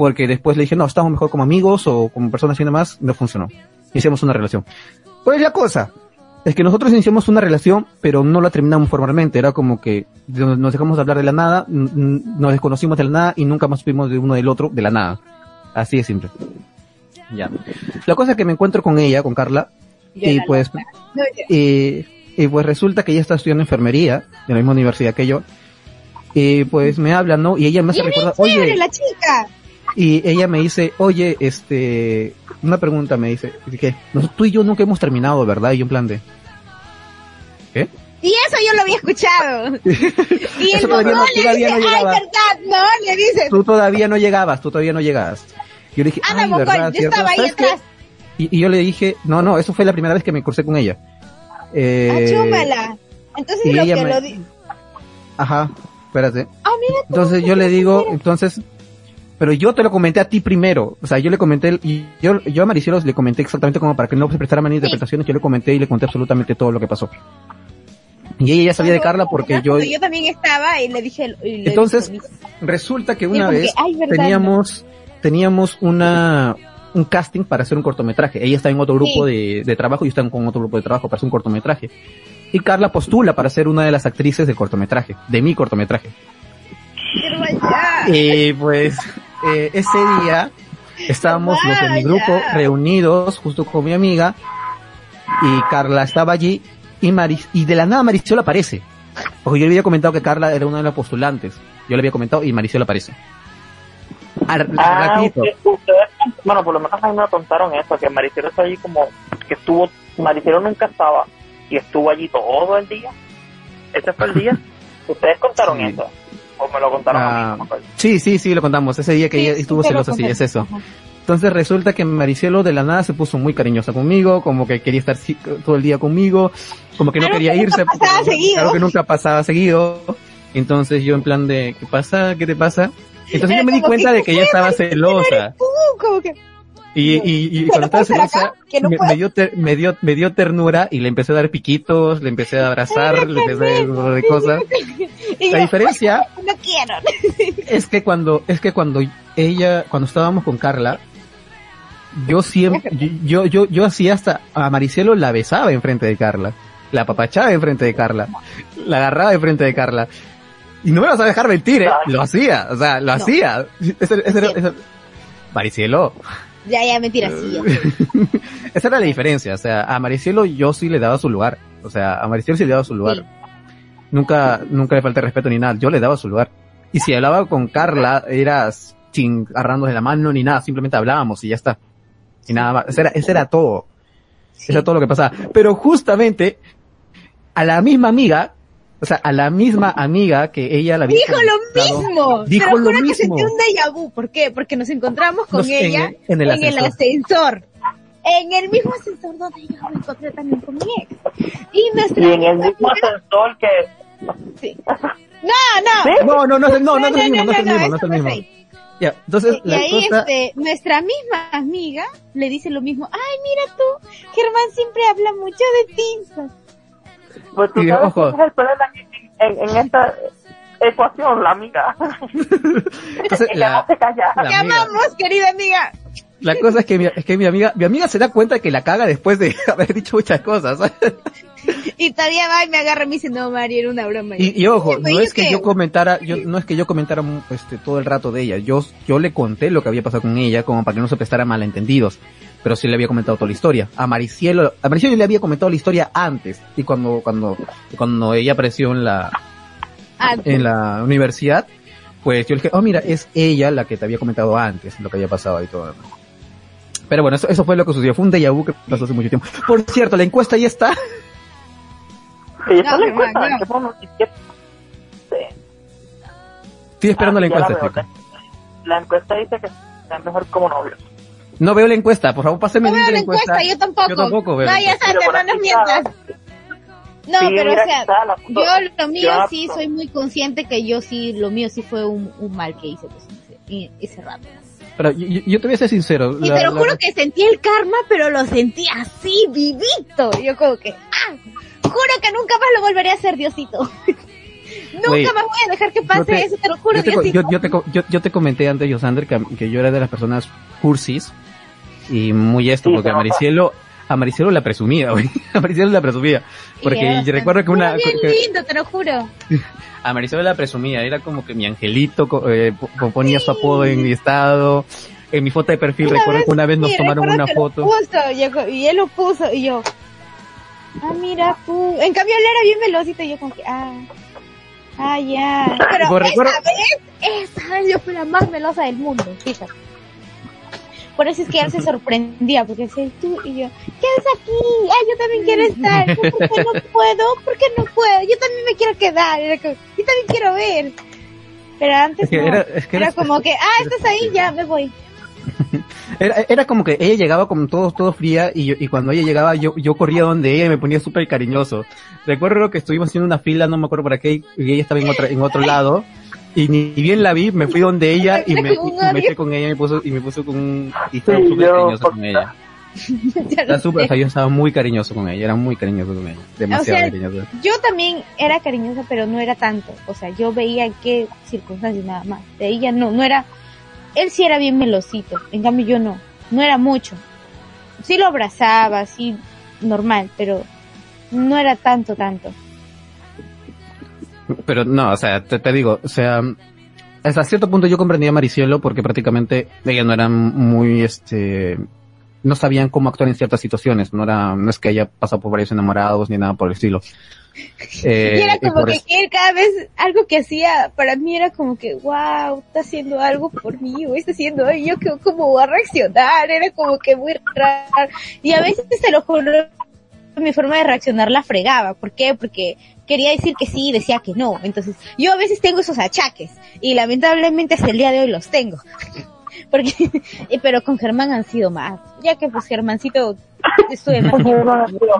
porque después le dije, no, estamos mejor como amigos o como personas y demás, no funcionó. Iniciamos una relación. Pues la cosa, es que nosotros iniciamos una relación, pero no la terminamos formalmente. Era como que nos dejamos de hablar de la nada, nos desconocimos de la nada y nunca más supimos de uno del otro de la nada. Así de simple. Ya. La cosa es que me encuentro con ella, con Carla, y pues. No, y, y pues resulta que ella está estudiando enfermería en la misma universidad que yo. Y pues me habla, ¿no? Y ella me hace recordar, oye, la chica. Y ella me dice, oye, este, una pregunta me dice. Nos- Tú y yo nunca hemos terminado, ¿verdad? Y yo en plan de, ¿qué? Y eso yo lo había escuchado. Y el todavía no- le todavía dice, no ay, verdad, no, le dice, Tú todavía no llegabas, tú todavía no llegabas. Yo le dije, Ana ay, yo estaba ahí atrás. Y, y yo le dije, no, no, eso fue la primera vez que me crucé con ella. Eh, Ah, chúmala. Entonces y lo ella que me- lo di... Ajá, espérate. Ah, mira Entonces yo le digo, entonces, pero yo te lo comenté a ti primero. O sea, yo le comenté, y yo, yo a Maricielos le comenté exactamente como para que no se prestara malas interpretaciones, yo le comenté y le conté absolutamente todo lo que pasó. Y ella ya sabía de Carla porque yo, Yo también estaba y le dije... y le Entonces, dije, resulta que una que, vez "Ay, ¿verdad? teníamos, teníamos una, un casting para hacer un cortometraje. Ella está en otro grupo de, de trabajo y yo estaba con otro grupo de trabajo para hacer un cortometraje. Y Carla postula para ser una de las actrices del cortometraje, de mi cortometraje. "Quiero allá". Y pues, eh, ese día estábamos los de mi grupo reunidos justo con mi amiga y Carla estaba allí y Maris, y de la nada Mariciola aparece. Porque yo le había comentado que Carla era una de las postulantes. Yo le había comentado y Mariciola aparece. Al, al Ah, ratito. usted- bueno, por lo menos a mí me contaron eso, que Maricelo está allí como, que estuvo, Maricelo nunca estaba y estuvo allí todo el día. Ese fue el día. Ustedes contaron Sí. eso. O me lo contaron a Ah, mí. Sí, sí, sí, lo contamos. Ese día que Sí, ella estuvo celosa, sí, es eso. Entonces resulta que Maricielo de la nada se puso muy cariñosa conmigo, como que quería estar todo el día conmigo, como que no quería que nunca irse. pasaba seguido. Algo que nunca pasaba seguido. Entonces yo en plan de, ¿qué pasa? ¿Qué te pasa? Entonces yo me di cuenta que, de que ella estaba celosa. Como que... Y, y, cuando estaba celosa, acá, que no me, dio ter- me, dio, me dio ternura y le empecé a dar piquitos, le empecé a abrazar, le empecé a dar cosas. La yo, diferencia no quiero. es que cuando es que cuando ella cuando estábamos con Carla yo siempre yo yo yo hacía hasta a Maricielo la besaba enfrente de Carla la apapachaba enfrente de Carla la agarraba enfrente de Carla. Y no me vas a dejar mentir ¿eh? lo hacía o sea lo hacía. Ese, ese era- ese- Maricielo Ya, ya, mentira, sí, esa era la diferencia o sea a Maricielo yo sí le daba su lugar o sea a Maricielo sí le daba su lugar. Sí. Nunca, nunca le falta respeto ni nada. Yo le daba su lugar. Y si hablaba con Carla, era sin agarrarnos de la mano ni nada, simplemente hablábamos y ya está. Y nada más. Ese era, ese era todo. Eso era todo lo que pasaba. Pero justamente, a la misma amiga, o sea, a la misma amiga que ella la había Dijo lo mismo. Dijo Te lo lo juro que mismo. sentí un déjà vu. ¿Por qué? Porque nos encontramos con Nos- en ella el- en el ascensor. ascensor. En el mismo ascensor donde yo me encontré también con mi ex. Y nuestra Y en el amiga- mismo ascensor que, Sí. No, no. No, no, no, no, no es el mismo, no es el mismo, no es el no mismo. ahí. Ya, entonces, Y la ahí cosa, este, nuestra misma amiga le dice lo mismo. Ay, mira tú, Germán siempre habla mucho de ti. pues tú Y, sabes ojo. es el problema en, en, esta ecuación, la amiga. entonces, Ella la, no se calla. la Te amiga- amamos, querida amiga. La cosa es que mi, es que mi amiga, mi amiga se da cuenta que la caga después de haber dicho muchas cosas. Y todavía va y me agarra y me dice, no, María, era una broma. Y, y ojo, no ¿y es que yo comentara, yo, no es que yo comentara este, todo el rato de ella. Yo, yo le conté lo que había pasado con ella, como para que no se prestara malentendidos. Pero sí le había comentado toda la historia. A Maricielo, a Maricielo le había comentado la historia antes. Y cuando, cuando, cuando ella apareció en la, en la universidad, pues yo le dije, oh mira, es ella la que te había comentado antes, lo que había pasado y todo. lo demás. Pero bueno, eso, eso fue lo que sucedió. Fue un déjà vu que pasó hace mucho tiempo. Por cierto, la encuesta ya está. La encuesta, no. ¿en qué momento? ¿En qué- Sí. Estoy esperando Ah, la encuesta, chico. La encuesta dice que están mejor como novios. No veo la encuesta, por favor, pásame no veo la encuesta, yo tampoco. Yo tampoco veo. No, ya sabes, por no Sí, pero o sea, yo lo mío sí soy muy consciente que yo sí, lo mío sí fue un, un mal que hice pues, ese, ese rato. Pero yo, yo- te voy a ser sincero. Y la- te lo la- juro que sentí el karma, pero lo sentí así, vivito. Yo como que, ah, juro que nunca más lo volveré a hacer, Diosito. nunca más voy a dejar que pase te- eso, te lo juro, yo te, co- Diosito. yo, yo te, yo, yo te comenté antes, Yosander, que, que yo era de las personas cursis y muy esto, Sí, porque a. Maricielo, a Maricielo la presumía, güey. A Maricielo la presumía. Porque yo recuerdo que una, Bien que- lindo, te lo juro. a la presumía, era como que mi angelito eh, po- ponía su apodo en mi estado. en mi foto de perfil Una recuerdo vez- que una vez nos sí, tomaron una foto. puso, y, él lo puso y yo, ah, mira tú. En cambio él era bien velocito y yo como que, ah, ah, ya. Pero Pues esta recuerdo- vez, esta vez yo fui la más melosa del mundo, fíjate. Por eso es que él se sorprendía, porque decía, "¿Y tú y yo, ¿qué haces aquí? Ay, yo también quiero estar. Yo, ¿Por qué no puedo? ¿Por qué no puedo? Yo también me quiero quedar. Era como, yo también quiero ver. Pero antes Es que no. era, es que Era era- como que, ah, estás ahí, ya, me voy. Era, era como que ella llegaba como todo, todo fría y, yo- y cuando ella llegaba yo, yo corría donde ella y me ponía súper cariñoso. Recuerdo que estuvimos haciendo una fila, no me acuerdo para qué, y ella estaba en otra, en otro lado. Y ni bien la vi, me fui donde ella y me, y me eché con ella y me puso, y me puso con un, y estaba Sí, súper cariñoso con ella. Era súper, o sea, yo estaba muy cariñoso con ella, era muy cariñoso con ella. Demasiado O sea, cariñoso. Yo también era cariñosa, pero no era tanto. O sea, yo veía en qué circunstancias nada más. De ella no, no era. Él sí era bien melosito, en cambio yo no. No era mucho. Sí lo abrazaba, así normal, pero no era tanto, tanto. Pero no, o sea, te, te digo, o sea, hasta cierto punto yo comprendía a Maricielo porque prácticamente ella no eran muy, este, no sabían cómo actuar en ciertas situaciones, no era, no es que haya pasado por varios enamorados ni nada por el estilo. Eh, y era y como que él cada vez, algo que hacía, para mí era como que, wow, está haciendo algo por mí, o está haciendo algo, yo que, cómo voy a reaccionar, era como que muy raro. Y a veces te lo juro, mi forma de reaccionar la fregaba. ¿Por qué? Porque quería decir que sí y decía que no. Entonces, yo a veces tengo esos achaques, y lamentablemente hasta el día de hoy los tengo. Porque, pero con Germán han sido más, ya que pues Germancito estuve más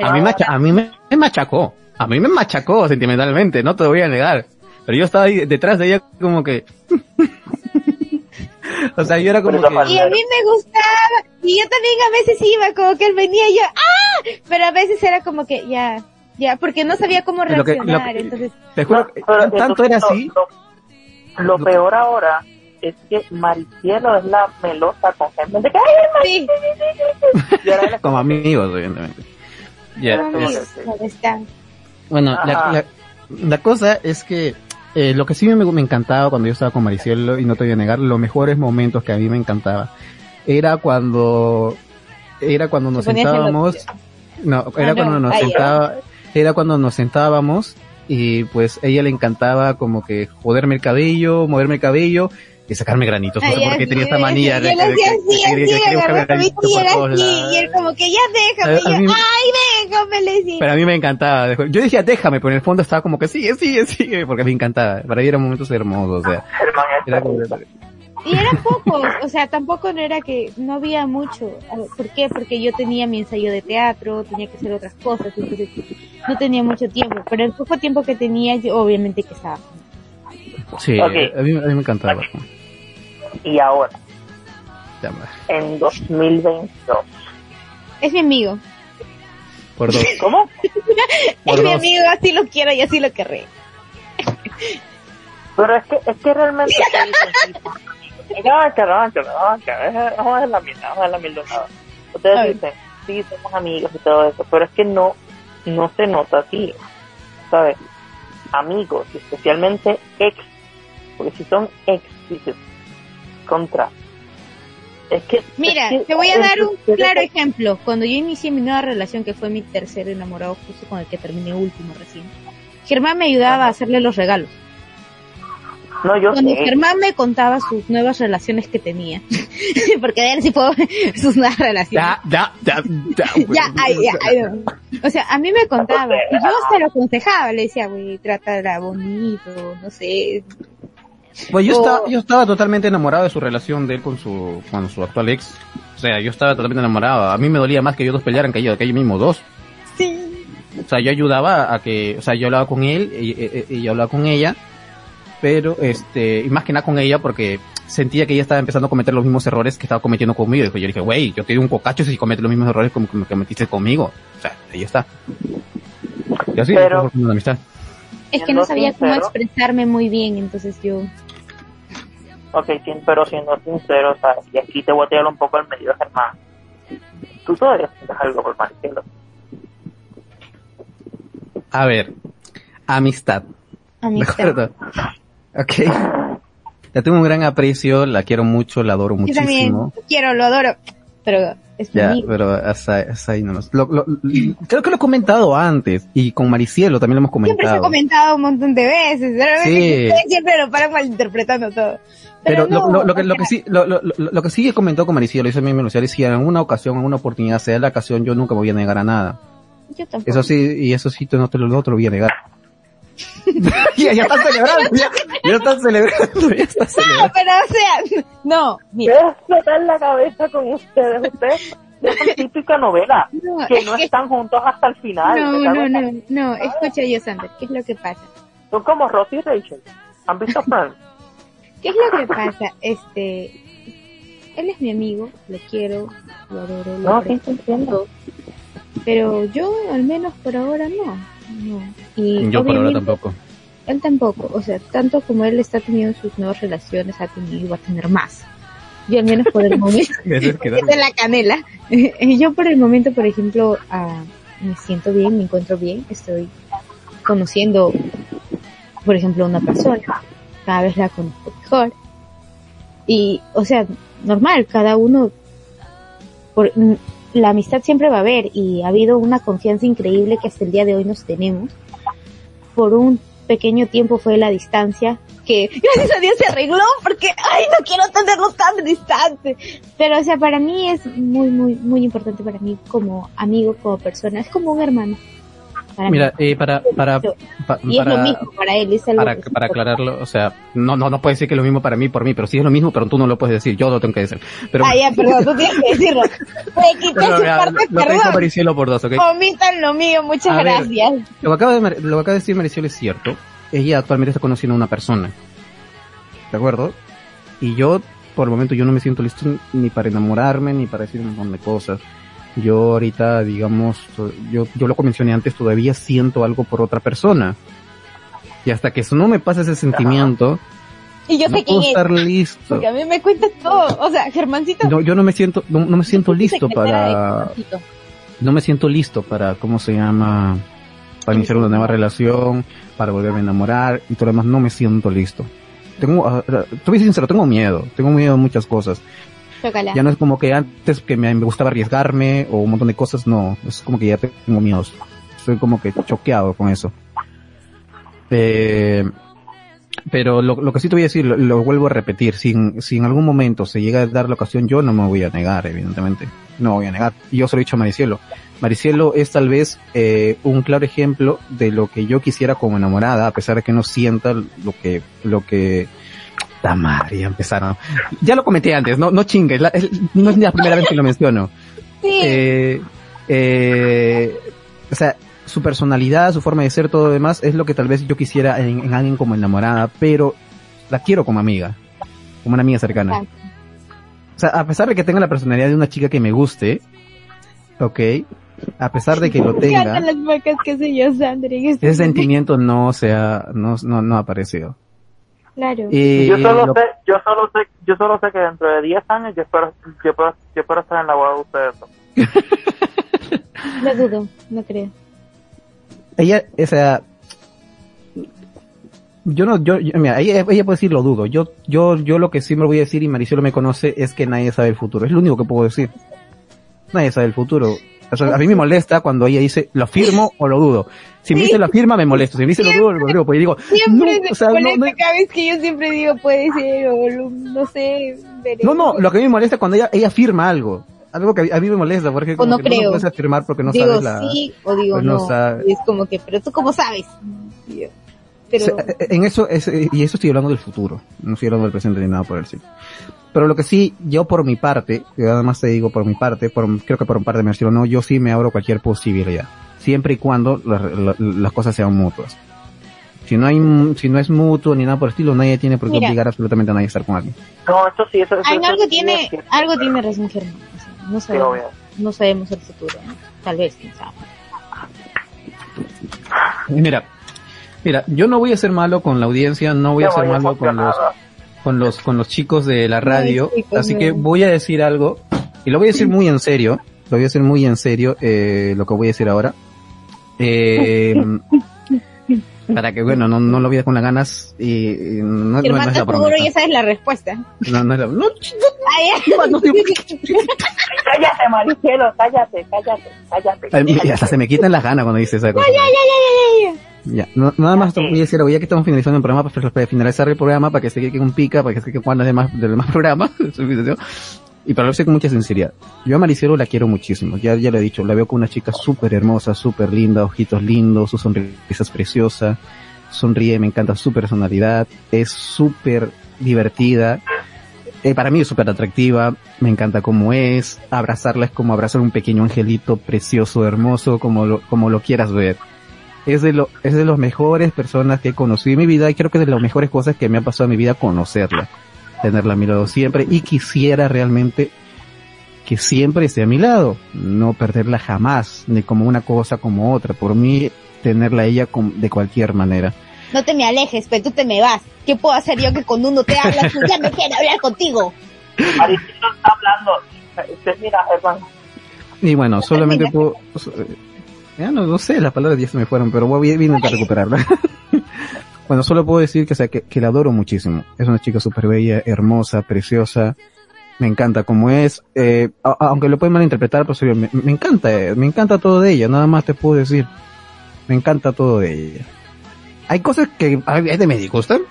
a mí, macha- a mí me, me machacó, a mí me machacó sentimentalmente, no te lo voy a negar. Pero yo estaba ahí detrás de ella como que... o sea, yo era como que... Y a mí me gustaba, y yo también a veces iba, como que él venía y yo, ¡ah! Pero a veces era como que, ya, ya, porque no sabía cómo Lo que- lo reaccionar, que- entonces, Te juro, que Pero tanto era así... Lo, lo- lo peor ahora es que Maricielo es la melosa con Germán de que ¡ay, sí, Maricielo! Y ahora él es Como amigos, evidentemente. Ya, como es-. Bueno, la, Ajá. la, la cosa es que eh, lo que sí me, me encantaba cuando yo estaba con Maricielo, y no te voy a negar, los mejores momentos que a mí me encantaba, era cuando, era cuando nos sentábamos, no, era Ah, cuando no. nos Ay, sentaba, era cuando nos sentábamos y pues a ella le encantaba como que joderme el cabello, moverme el cabello y sacarme granitos, no sé por qué tenía esta manía de de de de y él como que, ya déjame, A- a yo, mí- ay, déjame, le decía. Pero a mí me encantaba. Yo decía, déjame, pero en el fondo estaba como que sigue, sigue, sigue, porque me encantaba. Para mí eran momentos hermosos, o sea. Era como- Y eran pocos, o sea, tampoco no era que no había mucho. ¿Por qué? Porque yo tenía mi ensayo de teatro, tenía que hacer otras cosas, entonces no tenía mucho tiempo. Pero el poco tiempo que tenía, yo obviamente que estaba. Sí, Ok. a, mí, a mí me encantaba. Y ahora, en 2022. Es mi amigo, Por dos. ¿Cómo? Por es mi amigo, así lo quiero y así lo querré. Pero es que, es que realmente vamos a ver la mierda, vamos a ver la mierda. nada. Ustedes dicen, sí, somos amigos y todo eso, pero es que no, no se nota así, ¿sabes? Amigos, especialmente ex, porque si son ex, dices, contra. Es que, Mira, es que- te voy a dar un claro ejemplo. Cuando yo inicié mi nueva relación, que fue mi tercer enamorado, justo con el que terminé último recién, Germán me ayudaba a hacerle los regalos. No, yo Cuando sé, Germán me contaba sus nuevas relaciones que tenía, porque de él sí puedo sus nuevas relaciones. Ya, ya, ya, ya. Ya, ay, ya, ay, no. O sea, a mí me contaba, y yo hasta lo aconsejaba, le decía, güey, trátala bonito, no sé. Pues yo O- estaba, yo estaba totalmente enamorado de su relación de él con su, con su actual ex. O sea, yo estaba totalmente enamorado. A mí me dolía más que ellos dos pelearan que ellos, que ellos mismos dos. Sí. O sea, yo ayudaba a que, o sea, yo hablaba con él y, y- y yo hablaba con ella, pero este, y más que nada con ella porque sentía que ella estaba empezando a cometer los mismos errores que estaba cometiendo conmigo. Y yo dije, güey, yo te doy un cocacho si cometes los mismos errores como que cometiste conmigo. O sea, ahí está. Y así, Pero- una amistad. Es que no sabía cómo sincero. expresarme muy bien, entonces yo... Ok, pero siendo sincero, ¿sabes? Y aquí te voy a tirar un poco al medio, Germán. Tú todavía sientes algo por Maricelo. A ver, amistad. ¿De Amistad. acuerdo? Ok. la tengo un gran aprecio, la quiero mucho, la adoro Yo también muchísimo. quiero, lo adoro, pero es Ya, pero hasta, hasta ahí nomás. Lo- lo- creo que lo he comentado antes, y con Maricielo también lo hemos Siempre se ha comentado. comentado un montón de veces, Sí. que siempre lo paran malinterpretando todo. Pero, Pero, lo, no, lo- lo que, lo que sí, lo, lo, que sí he comentado con Maricielo, y eso mismo lo decía, si en alguna ocasión, en alguna oportunidad, sea la ocasión, yo nunca me voy a negar a nada. Yo tampoco. Eso sí, y eso sí, no te lo, no te lo voy a negar. ya, ya están celebrando, ya, ya están celebrando, ya están No, celebrando. pero o sea, no, mira, Quiero explotar la cabeza con ustedes. Ustedes son típica novela. no, Que es no que- están juntos hasta el final. no, no, no, no, escucha yo, Sander, ¿qué es lo que pasa? Son como Rosie y Rachel. ¿Han visto Friends? ¿Qué es lo que pasa? Este, él es mi amigo, lo quiero, lo adoro, lo No, entiendo. pero yo al menos por ahora no, no. Y Yo por ahora tampoco. Él tampoco, o sea, tanto como él está teniendo sus nuevas relaciones, ha tenido y va a tener más. Yo al menos por el momento, de la canela. Yo por el momento, por ejemplo, ah, me siento bien, me encuentro bien, estoy conociendo, por ejemplo, a una persona, cada vez la conozco mejor. Y, o sea, normal, cada uno, por, la amistad siempre va a haber y ha habido una confianza increíble que hasta el día de hoy nos tenemos. Por un pequeño tiempo fue la distancia que gracias a Dios se arregló porque ay no quiero tenerlo tan distante pero o sea para mí es muy muy muy importante para mí como amigo como persona es como un hermano para mí. Mira, eh, para, para, pa- y es lo para, mismo para él es algo para, que- para aclararlo, o sea, no, no, no puede decir que es lo mismo para mí, por mí, pero sí es lo mismo, pero tú no lo puedes decir, yo lo tengo que decir. Pero, ah ya perdón tú tienes que decirlo puede quitar su mira, parte lo perdón Maricielo por dos, ¿ok? omitan lo mío muchas A ver. gracias Lo que acaba de, Mar- lo que acaba de decir Maricielo es cierto. Ella actualmente está conociendo a una persona. ¿De acuerdo? Y yo, por el momento, yo no me siento listo ni para enamorarme, ni para decir un montón de cosas. Yo ahorita, digamos, yo, yo lo mencioné antes, todavía siento algo por otra persona. Y hasta que eso no me pasa ese sentimiento, y yo no sé quién es estar listo. porque a mí me cuentas todo o sea Germancito No, yo no me siento, no, no me siento listo para, no me siento listo para, ¿cómo se llama? Para iniciar una nueva relación, para volverme a enamorar y todo lo demás, no me siento listo. Tengo, ah, te voy a ser sincero, tengo miedo, tengo miedo de muchas cosas. Ya no es como que antes que me, gustaba arriesgarme o un montón de cosas, no, es como que ya tengo miedos. Estoy como que choqueado con eso. Eh, pero lo, lo que sí te voy a decir, lo, vuelvo a repetir, si, si en algún momento se llega a dar la ocasión, yo no me voy a negar, evidentemente. No me voy a negar. Yo se lo he dicho a Maricielo. Maricielo es tal vez eh, un claro ejemplo de lo que yo quisiera como enamorada, a pesar de que no sienta lo que, lo que, madre, ya empezaron. Ya lo comenté antes, no, no chingues, la- es- no es la primera vez que lo menciono. sí Eh, eh, o sea, su personalidad, su forma de ser, todo lo demás, es lo que tal vez yo quisiera en, en alguien como enamorada, pero la quiero como amiga, como una amiga cercana. Exacto. O sea, a pesar de que tenga la personalidad de una chica que me guste, ok, a pesar de que lo tenga, las marcas que yo Sandra este ese sentimiento no se ha, no, no, no ha aparecido. Claro. Y yo solo lo- sé, yo solo sé, yo solo sé que dentro de 10 años yo espero, yo espero, yo espero estar en la boda de ustedes. Lo dudo, no creo. ella, o sea, yo no, yo, yo- mira, ella, ella puede decir lo dudo. Yo, yo, yo lo que sí me voy a decir y Maricielo me conoce es que nadie sabe el futuro. Es lo único que puedo decir. Nadie sabe el futuro. O sea, a mí me molesta cuando ella dice lo afirmo o lo dudo. Si me Sí. dice lo afirma me molesto. Si me dice lo dudo, lo digo. Pues yo digo, Siempre no, o sea, no, molesta no, cada vez que yo siempre digo puede ser o no sé. veremos. no, no, lo que a mí me molesta es cuando ella, ella afirma algo. Algo que a mí- me molesta porque como no que no creo. lo puedes afirmar porque no digo sabes la... sí o digo pues no no. es como que, pero tú cómo sabes. Pero, O sea, eh, en eso, es, y eso estoy hablando del futuro, no estoy hablando del presente ni nada por el estilo. Pero lo que sí, yo por mi parte, además te digo por mi parte, por, creo que por parte de Marcelo, no, yo sí me abro cualquier posibilidad. Siempre y cuando la- la- las cosas sean mutuas. Si no hay, mu- si no es mutuo ni nada por el estilo, nadie tiene por qué Mira. obligar absolutamente a nadie a estar con alguien. No, eso sí, eso, eso, eso algo sí tiene, es algo tiene razón Germán. O sea, no Sí, sabemos, no sabemos el futuro, ¿no? Tal vez, quién sabe. Mira, mira, yo no voy a ser malo con la audiencia, no voy a ser voy malo con los. Con los, con los chicos de la radio, chicos, así no. que voy a decir algo, y lo voy a decir muy en serio, lo voy a decir muy en serio, eh, lo que voy a decir ahora. Eh, para que, bueno, no, no lo veas con las ganas y, y no, no, no es la ¿estás seguro? Y esa es la respuesta. No, no es la, no, no, tío. Cállate, Maricielo, cállate, cállate, cállate. Ay, mira, hasta se me quitan las ganas cuando dice esa cosa. Ay, ay, ay, ay, ay. Ya, no- nada más voy a decir ya que estamos finalizando el programa, para, para finalizar el programa, para que se quede con pica, para que se quede con ganas de más, del más programa, y para lo sé con mucha sinceridad. Yo a Maricelo la quiero muchísimo, ya, ya lo he dicho, la veo como una chica súper hermosa, súper linda, ojitos lindos, su sonrisa es preciosa, sonríe, me encanta su personalidad, es súper divertida, eh, para mí es súper atractiva, me encanta cómo es, abrazarla es como abrazar un pequeño angelito precioso, hermoso, como lo, como lo quieras ver es de lo, es de las mejores personas que he conocido en mi vida y creo que es de las mejores cosas que me ha pasado en mi vida conocerla, tenerla a mi lado siempre y quisiera realmente que siempre esté a mi lado, no perderla jamás, ni como una cosa como otra, por mí tenerla a ella de cualquier manera. No te me alejes, pero tú te me vas. ¿Qué puedo hacer yo que cuando uno te habla, tú ya quiero hablar contigo? Maricielo está hablando. Usted mira, hermano. Y bueno, solamente puedo, ya no, no sé, las palabras ya se me fueron, pero voy, a intentar recuperarla. bueno, solo puedo decir que, o sea, que, que la adoro muchísimo. Es una chica súper bella, hermosa, preciosa. Me encanta como es. Eh, a- aunque lo pueden malinterpretar, pues me, me encanta, eh, me encanta todo de ella, nada más te puedo decir. Me encanta todo de ella. Hay cosas que a veces me disgustan,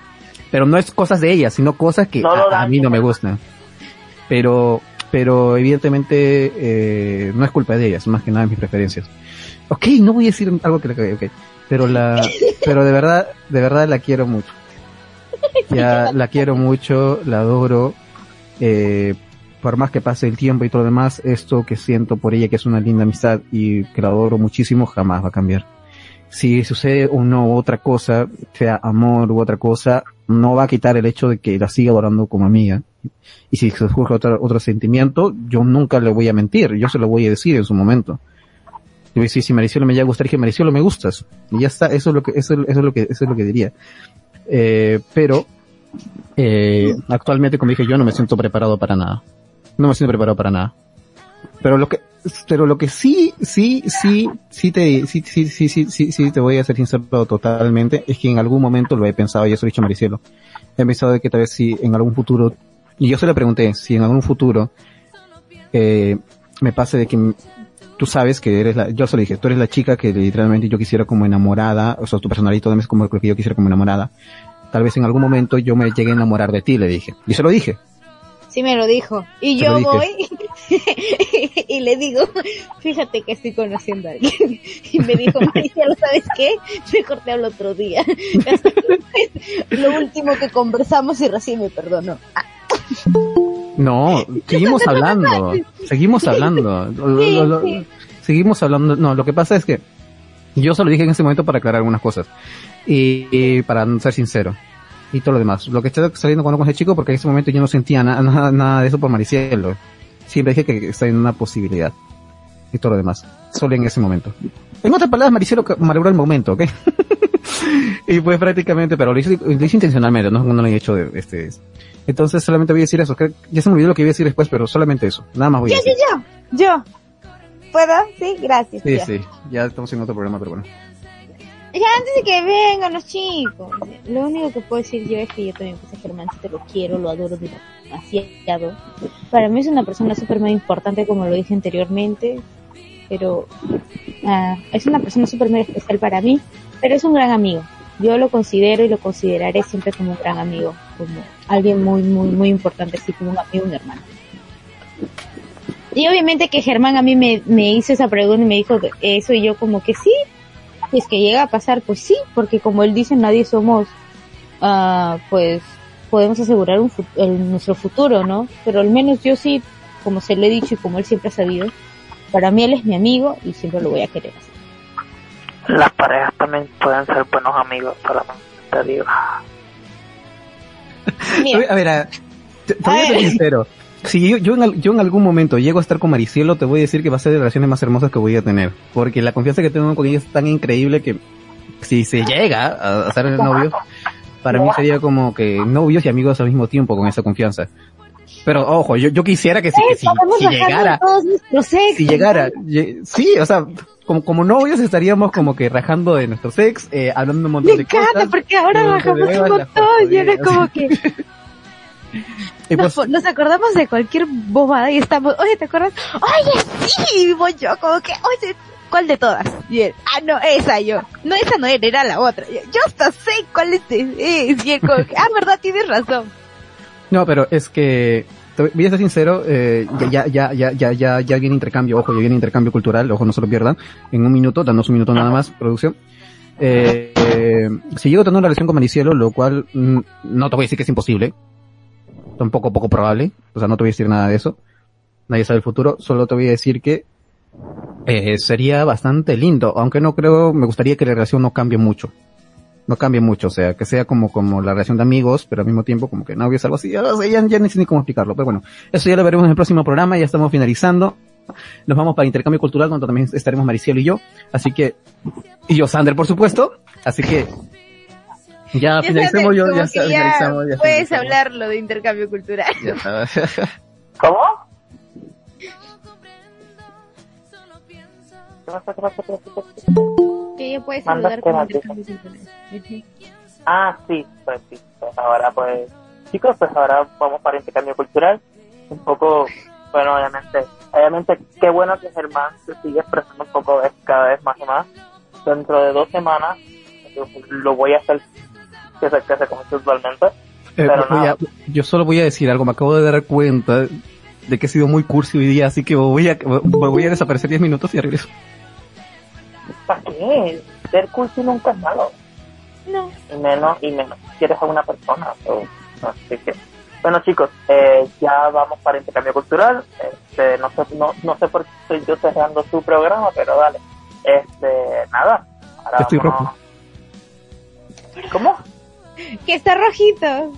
pero no es cosas de ella, sino cosas que No lo a, a mí no me gustan. Pero, pero evidentemente eh, no es culpa de ella, es más que nada mis preferencias. Ok, no voy a decir algo que le cague, ok. Pero la, pero de verdad, de verdad la quiero mucho. Ya la quiero mucho, la adoro. Eh, por más que pase el tiempo y todo lo demás, esto que siento por ella, que es una linda amistad y que la adoro muchísimo, jamás va a cambiar. Si sucede o no otra cosa, sea amor u otra cosa, no va a quitar el hecho de que la siga adorando como amiga. Y si se surge otro, otro sentimiento, yo nunca le voy a mentir, yo se lo voy a decir en su momento. A decir, si Maricielo me llega a gustar, dije, Maricielo me gustas. Y ya está, eso es lo que, eso, eso es lo que, eso es lo que diría. Eh, pero, eh, actualmente, como dije, yo no me siento preparado para nada. No me siento preparado para nada. Pero lo que, pero lo que sí, sí, sí, sí te, sí, sí, sí, sí, sí, sí te voy a ser sincero totalmente, es que en algún momento lo he pensado, y eso lo he dicho a Maricielo. He pensado de que tal vez si en algún futuro, y yo se le pregunté, si en algún futuro, eh, me pase de que tú sabes que eres la, yo se lo dije, tú eres la chica que literalmente yo quisiera como enamorada, o sea, tu personalidad también es como lo que yo quisiera como enamorada. Tal vez en algún momento yo me llegue a enamorar de ti, le dije. Y se lo dije. Sí me lo dijo. Y yo lo voy y le digo, fíjate que estoy conociendo a alguien. Y me dijo, Maricielo, ¿sabes qué? Mejor te hablo otro día. Hasta que fue lo último que conversamos y recién me perdonó. Ah, No, seguimos hablando, seguimos hablando, Lo- lo- lo- sí. seguimos hablando, no, lo que pasa es que yo se lo dije en ese momento para aclarar algunas cosas y, y para ser sincero y todo lo demás. Lo que está saliendo con, ese chico porque en ese momento yo no sentía na- nada, nada de eso por Maricielo. Siempre dije que está en una posibilidad y todo lo demás, solo en ese momento. En otras palabras, Maricielo malogró el momento, ¿ok? y pues prácticamente, pero lo hice, lo hice intencionalmente, no, no lo he hecho de, este, entonces solamente voy a decir eso. que- Ya se me olvidó lo que iba a decir después, pero solamente eso. Nada más voy a decir. yo, yo. Yo. ¿Puedo? Sí, gracias. Sí, ya. sí. Ya estamos en otro programa, pero bueno. Ya antes de que vengan los chicos, lo único que puedo decir yo es que yo también pues a Germancito lo quiero, lo adoro demasiado. Para mí es una persona súper muy importante como lo dije anteriormente, pero ah, es una persona súper muy especial para mí, pero es un gran amigo. Yo lo considero y lo consideraré siempre como un gran amigo, como alguien muy, muy, muy importante, así como un amigo, un hermano. Y obviamente que Germán a mí me, me hizo esa pregunta y me dijo eso y yo como que sí, si es que llega a pasar, pues sí, porque como él dice, nadie somos, ah, pues podemos asegurar un nuestro futuro, ¿no? Pero al menos yo sí, como se lo he dicho y como él siempre ha sabido, para mí él es mi amigo y siempre lo voy a querer así. Las parejas también pueden ser buenos amigos, solamente te digo. A ver, a, te, te voy a ser sincero. Si yo, yo, en, al- yo en algún momento llego a estar con Maricielo, te voy a decir que va a ser de las relaciones más hermosas que voy a tener. Porque la confianza que tengo con ella es tan increíble que si se llega a, a ser novios, para mí sería como que novios y amigos al mismo tiempo con esa confianza. Pero ojo, yo, yo quisiera que, si, que si, si llegara, si llegara, lle- sí, o sea, como, como novios estaríamos como que rajando de nuestros ex, eh, hablando un montón Me de encanta cosas. porque ahora Pero bajamos de un montón y ahora como que Y nos, pues, nos acordamos de cualquier bobada y estamos, oye, ¿te acuerdas? Oye, sí, y voy yo como que, oye, ¿cuál de todas? Y él, ah, no, esa yo. No, esa no era, era la otra. Yo, hasta sé cuál es, es. Y él como que, ah, verdad, tienes razón. no, pero es que, voy a ser sincero, eh, ya, ya, ya, ya, ya, ya viene intercambio, ojo, ya viene intercambio cultural, ojo, no se lo pierdan, en un minuto, danos un minuto nada más, producción. Eh, eh, si llego a tener una relación con Maricielo, lo cual mm, no te voy a decir que es imposible, tampoco poco probable, o sea, no te voy a decir nada de eso, nadie sabe el futuro, solo te voy a decir que eh, sería bastante lindo, aunque no creo, me gustaría que la relación no cambie mucho, no cambie mucho, o sea, que sea como, como la relación de amigos, pero al mismo tiempo como que novios, algo así, ya, no ya, ya ni sé ni cómo explicarlo, pero bueno, eso ya lo veremos en el próximo programa, ya estamos finalizando, nos vamos para intercambio cultural, donde también estaremos Maricielo y yo, así que, y yo, Sander, por supuesto, así que, ya Ya finalicemos, sabes, yo, ya, está, finalizamos, ya Puedes finalizamos. hablarlo de intercambio cultural. Ya está. ¿Cómo? ¿Qué pasa, qué pasa, qué pasa, qué pasa? Que puedes Manda saludar con. Ah, sí, pues sí. Pues ahora pues, chicos, pues ahora vamos para intercambio cultural. Un poco, bueno, obviamente, obviamente, qué bueno que Germán se sigue expresando un poco cada vez más y más. Dentro de dos semanas yo lo voy a hacer que se, que se comience usualmente. Eh, nada. a- yo solo voy a decir algo, me acabo de dar cuenta de que he sido muy cursi hoy día, así que voy a, voy a desaparecer 10 minutos y regreso. ¿Para qué? Ser cursi nunca es malo. No. y menos y menos si eres a una persona o así que bueno chicos eh, ya vamos para intercambio cultural este no sé no, no sé por qué estoy yo cerrando su programa pero dale este nada ahora Estoy vámonos. cómo Que está rojito.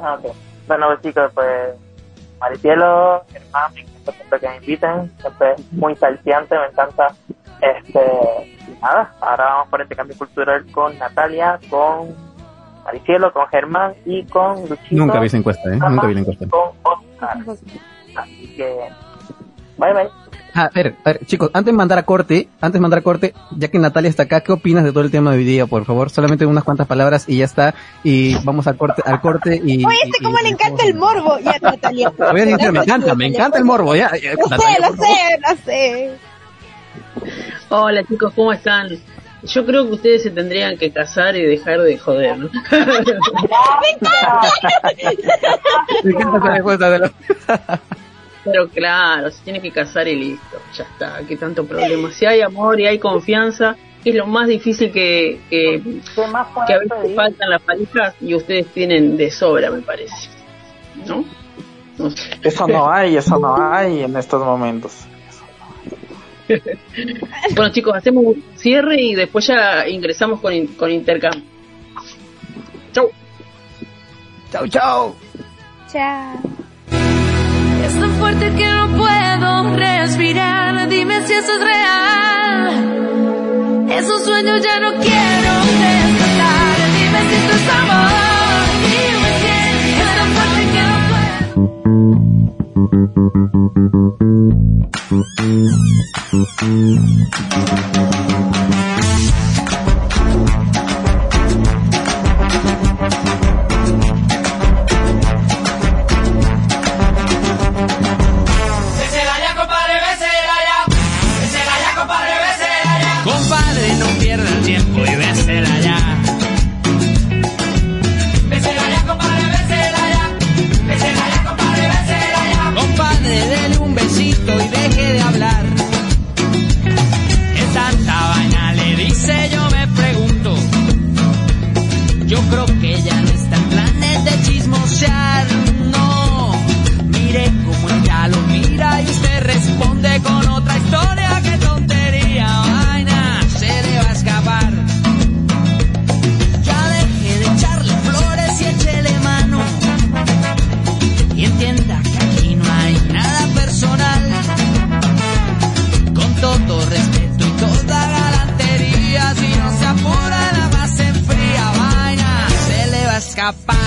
Ah, bueno pues, chicos pues Maricielo encanta siempre que me inviten siempre es muy salteante me encanta este y nada ahora vamos por intercambio cultural con Natalia con Maricielo con Germán y con Luchito Nunca vi esa encuesta, ¿eh? Nunca vi la encuesta. con Oscar así que bye bye Ah, a ver, a ver, chicos, antes de mandar a corte, antes de mandar a corte, ya que Natalia está acá, ¿qué opinas de todo el tema de hoy día, por favor? Solamente unas cuantas palabras y ya está, y vamos al corte, al corte y... Oye, este y- cómo y- le encanta el morbo. Ya, Natalia. Voy a decir, me encanta, me encanta el morbo, ya. ya, Lo sé, lo sé, lo sé. Hola chicos, ¿cómo están? Yo creo que ustedes se tendrían que casar y dejar de joder, ¿no? Pero claro, se tiene que casar y listo, ya está, qué tanto problema. Si hay amor y hay confianza, es lo más difícil que, que, ¿qué más que a veces pedir? faltan las parejas y ustedes tienen de sobra, me parece. ¿No? No sé. Eso no hay, eso no hay en estos momentos. Bueno chicos, hacemos un cierre y después ya ingresamos con, in- con intercambio. Chau. Chau, chau. Chao. Es tan fuerte que no puedo respirar. Dime si eso es real. Esos sueños ya no quiero despertar. Dime si esto es amor. Dime si es tan fuerte que no puedo. Thank you. Escapar.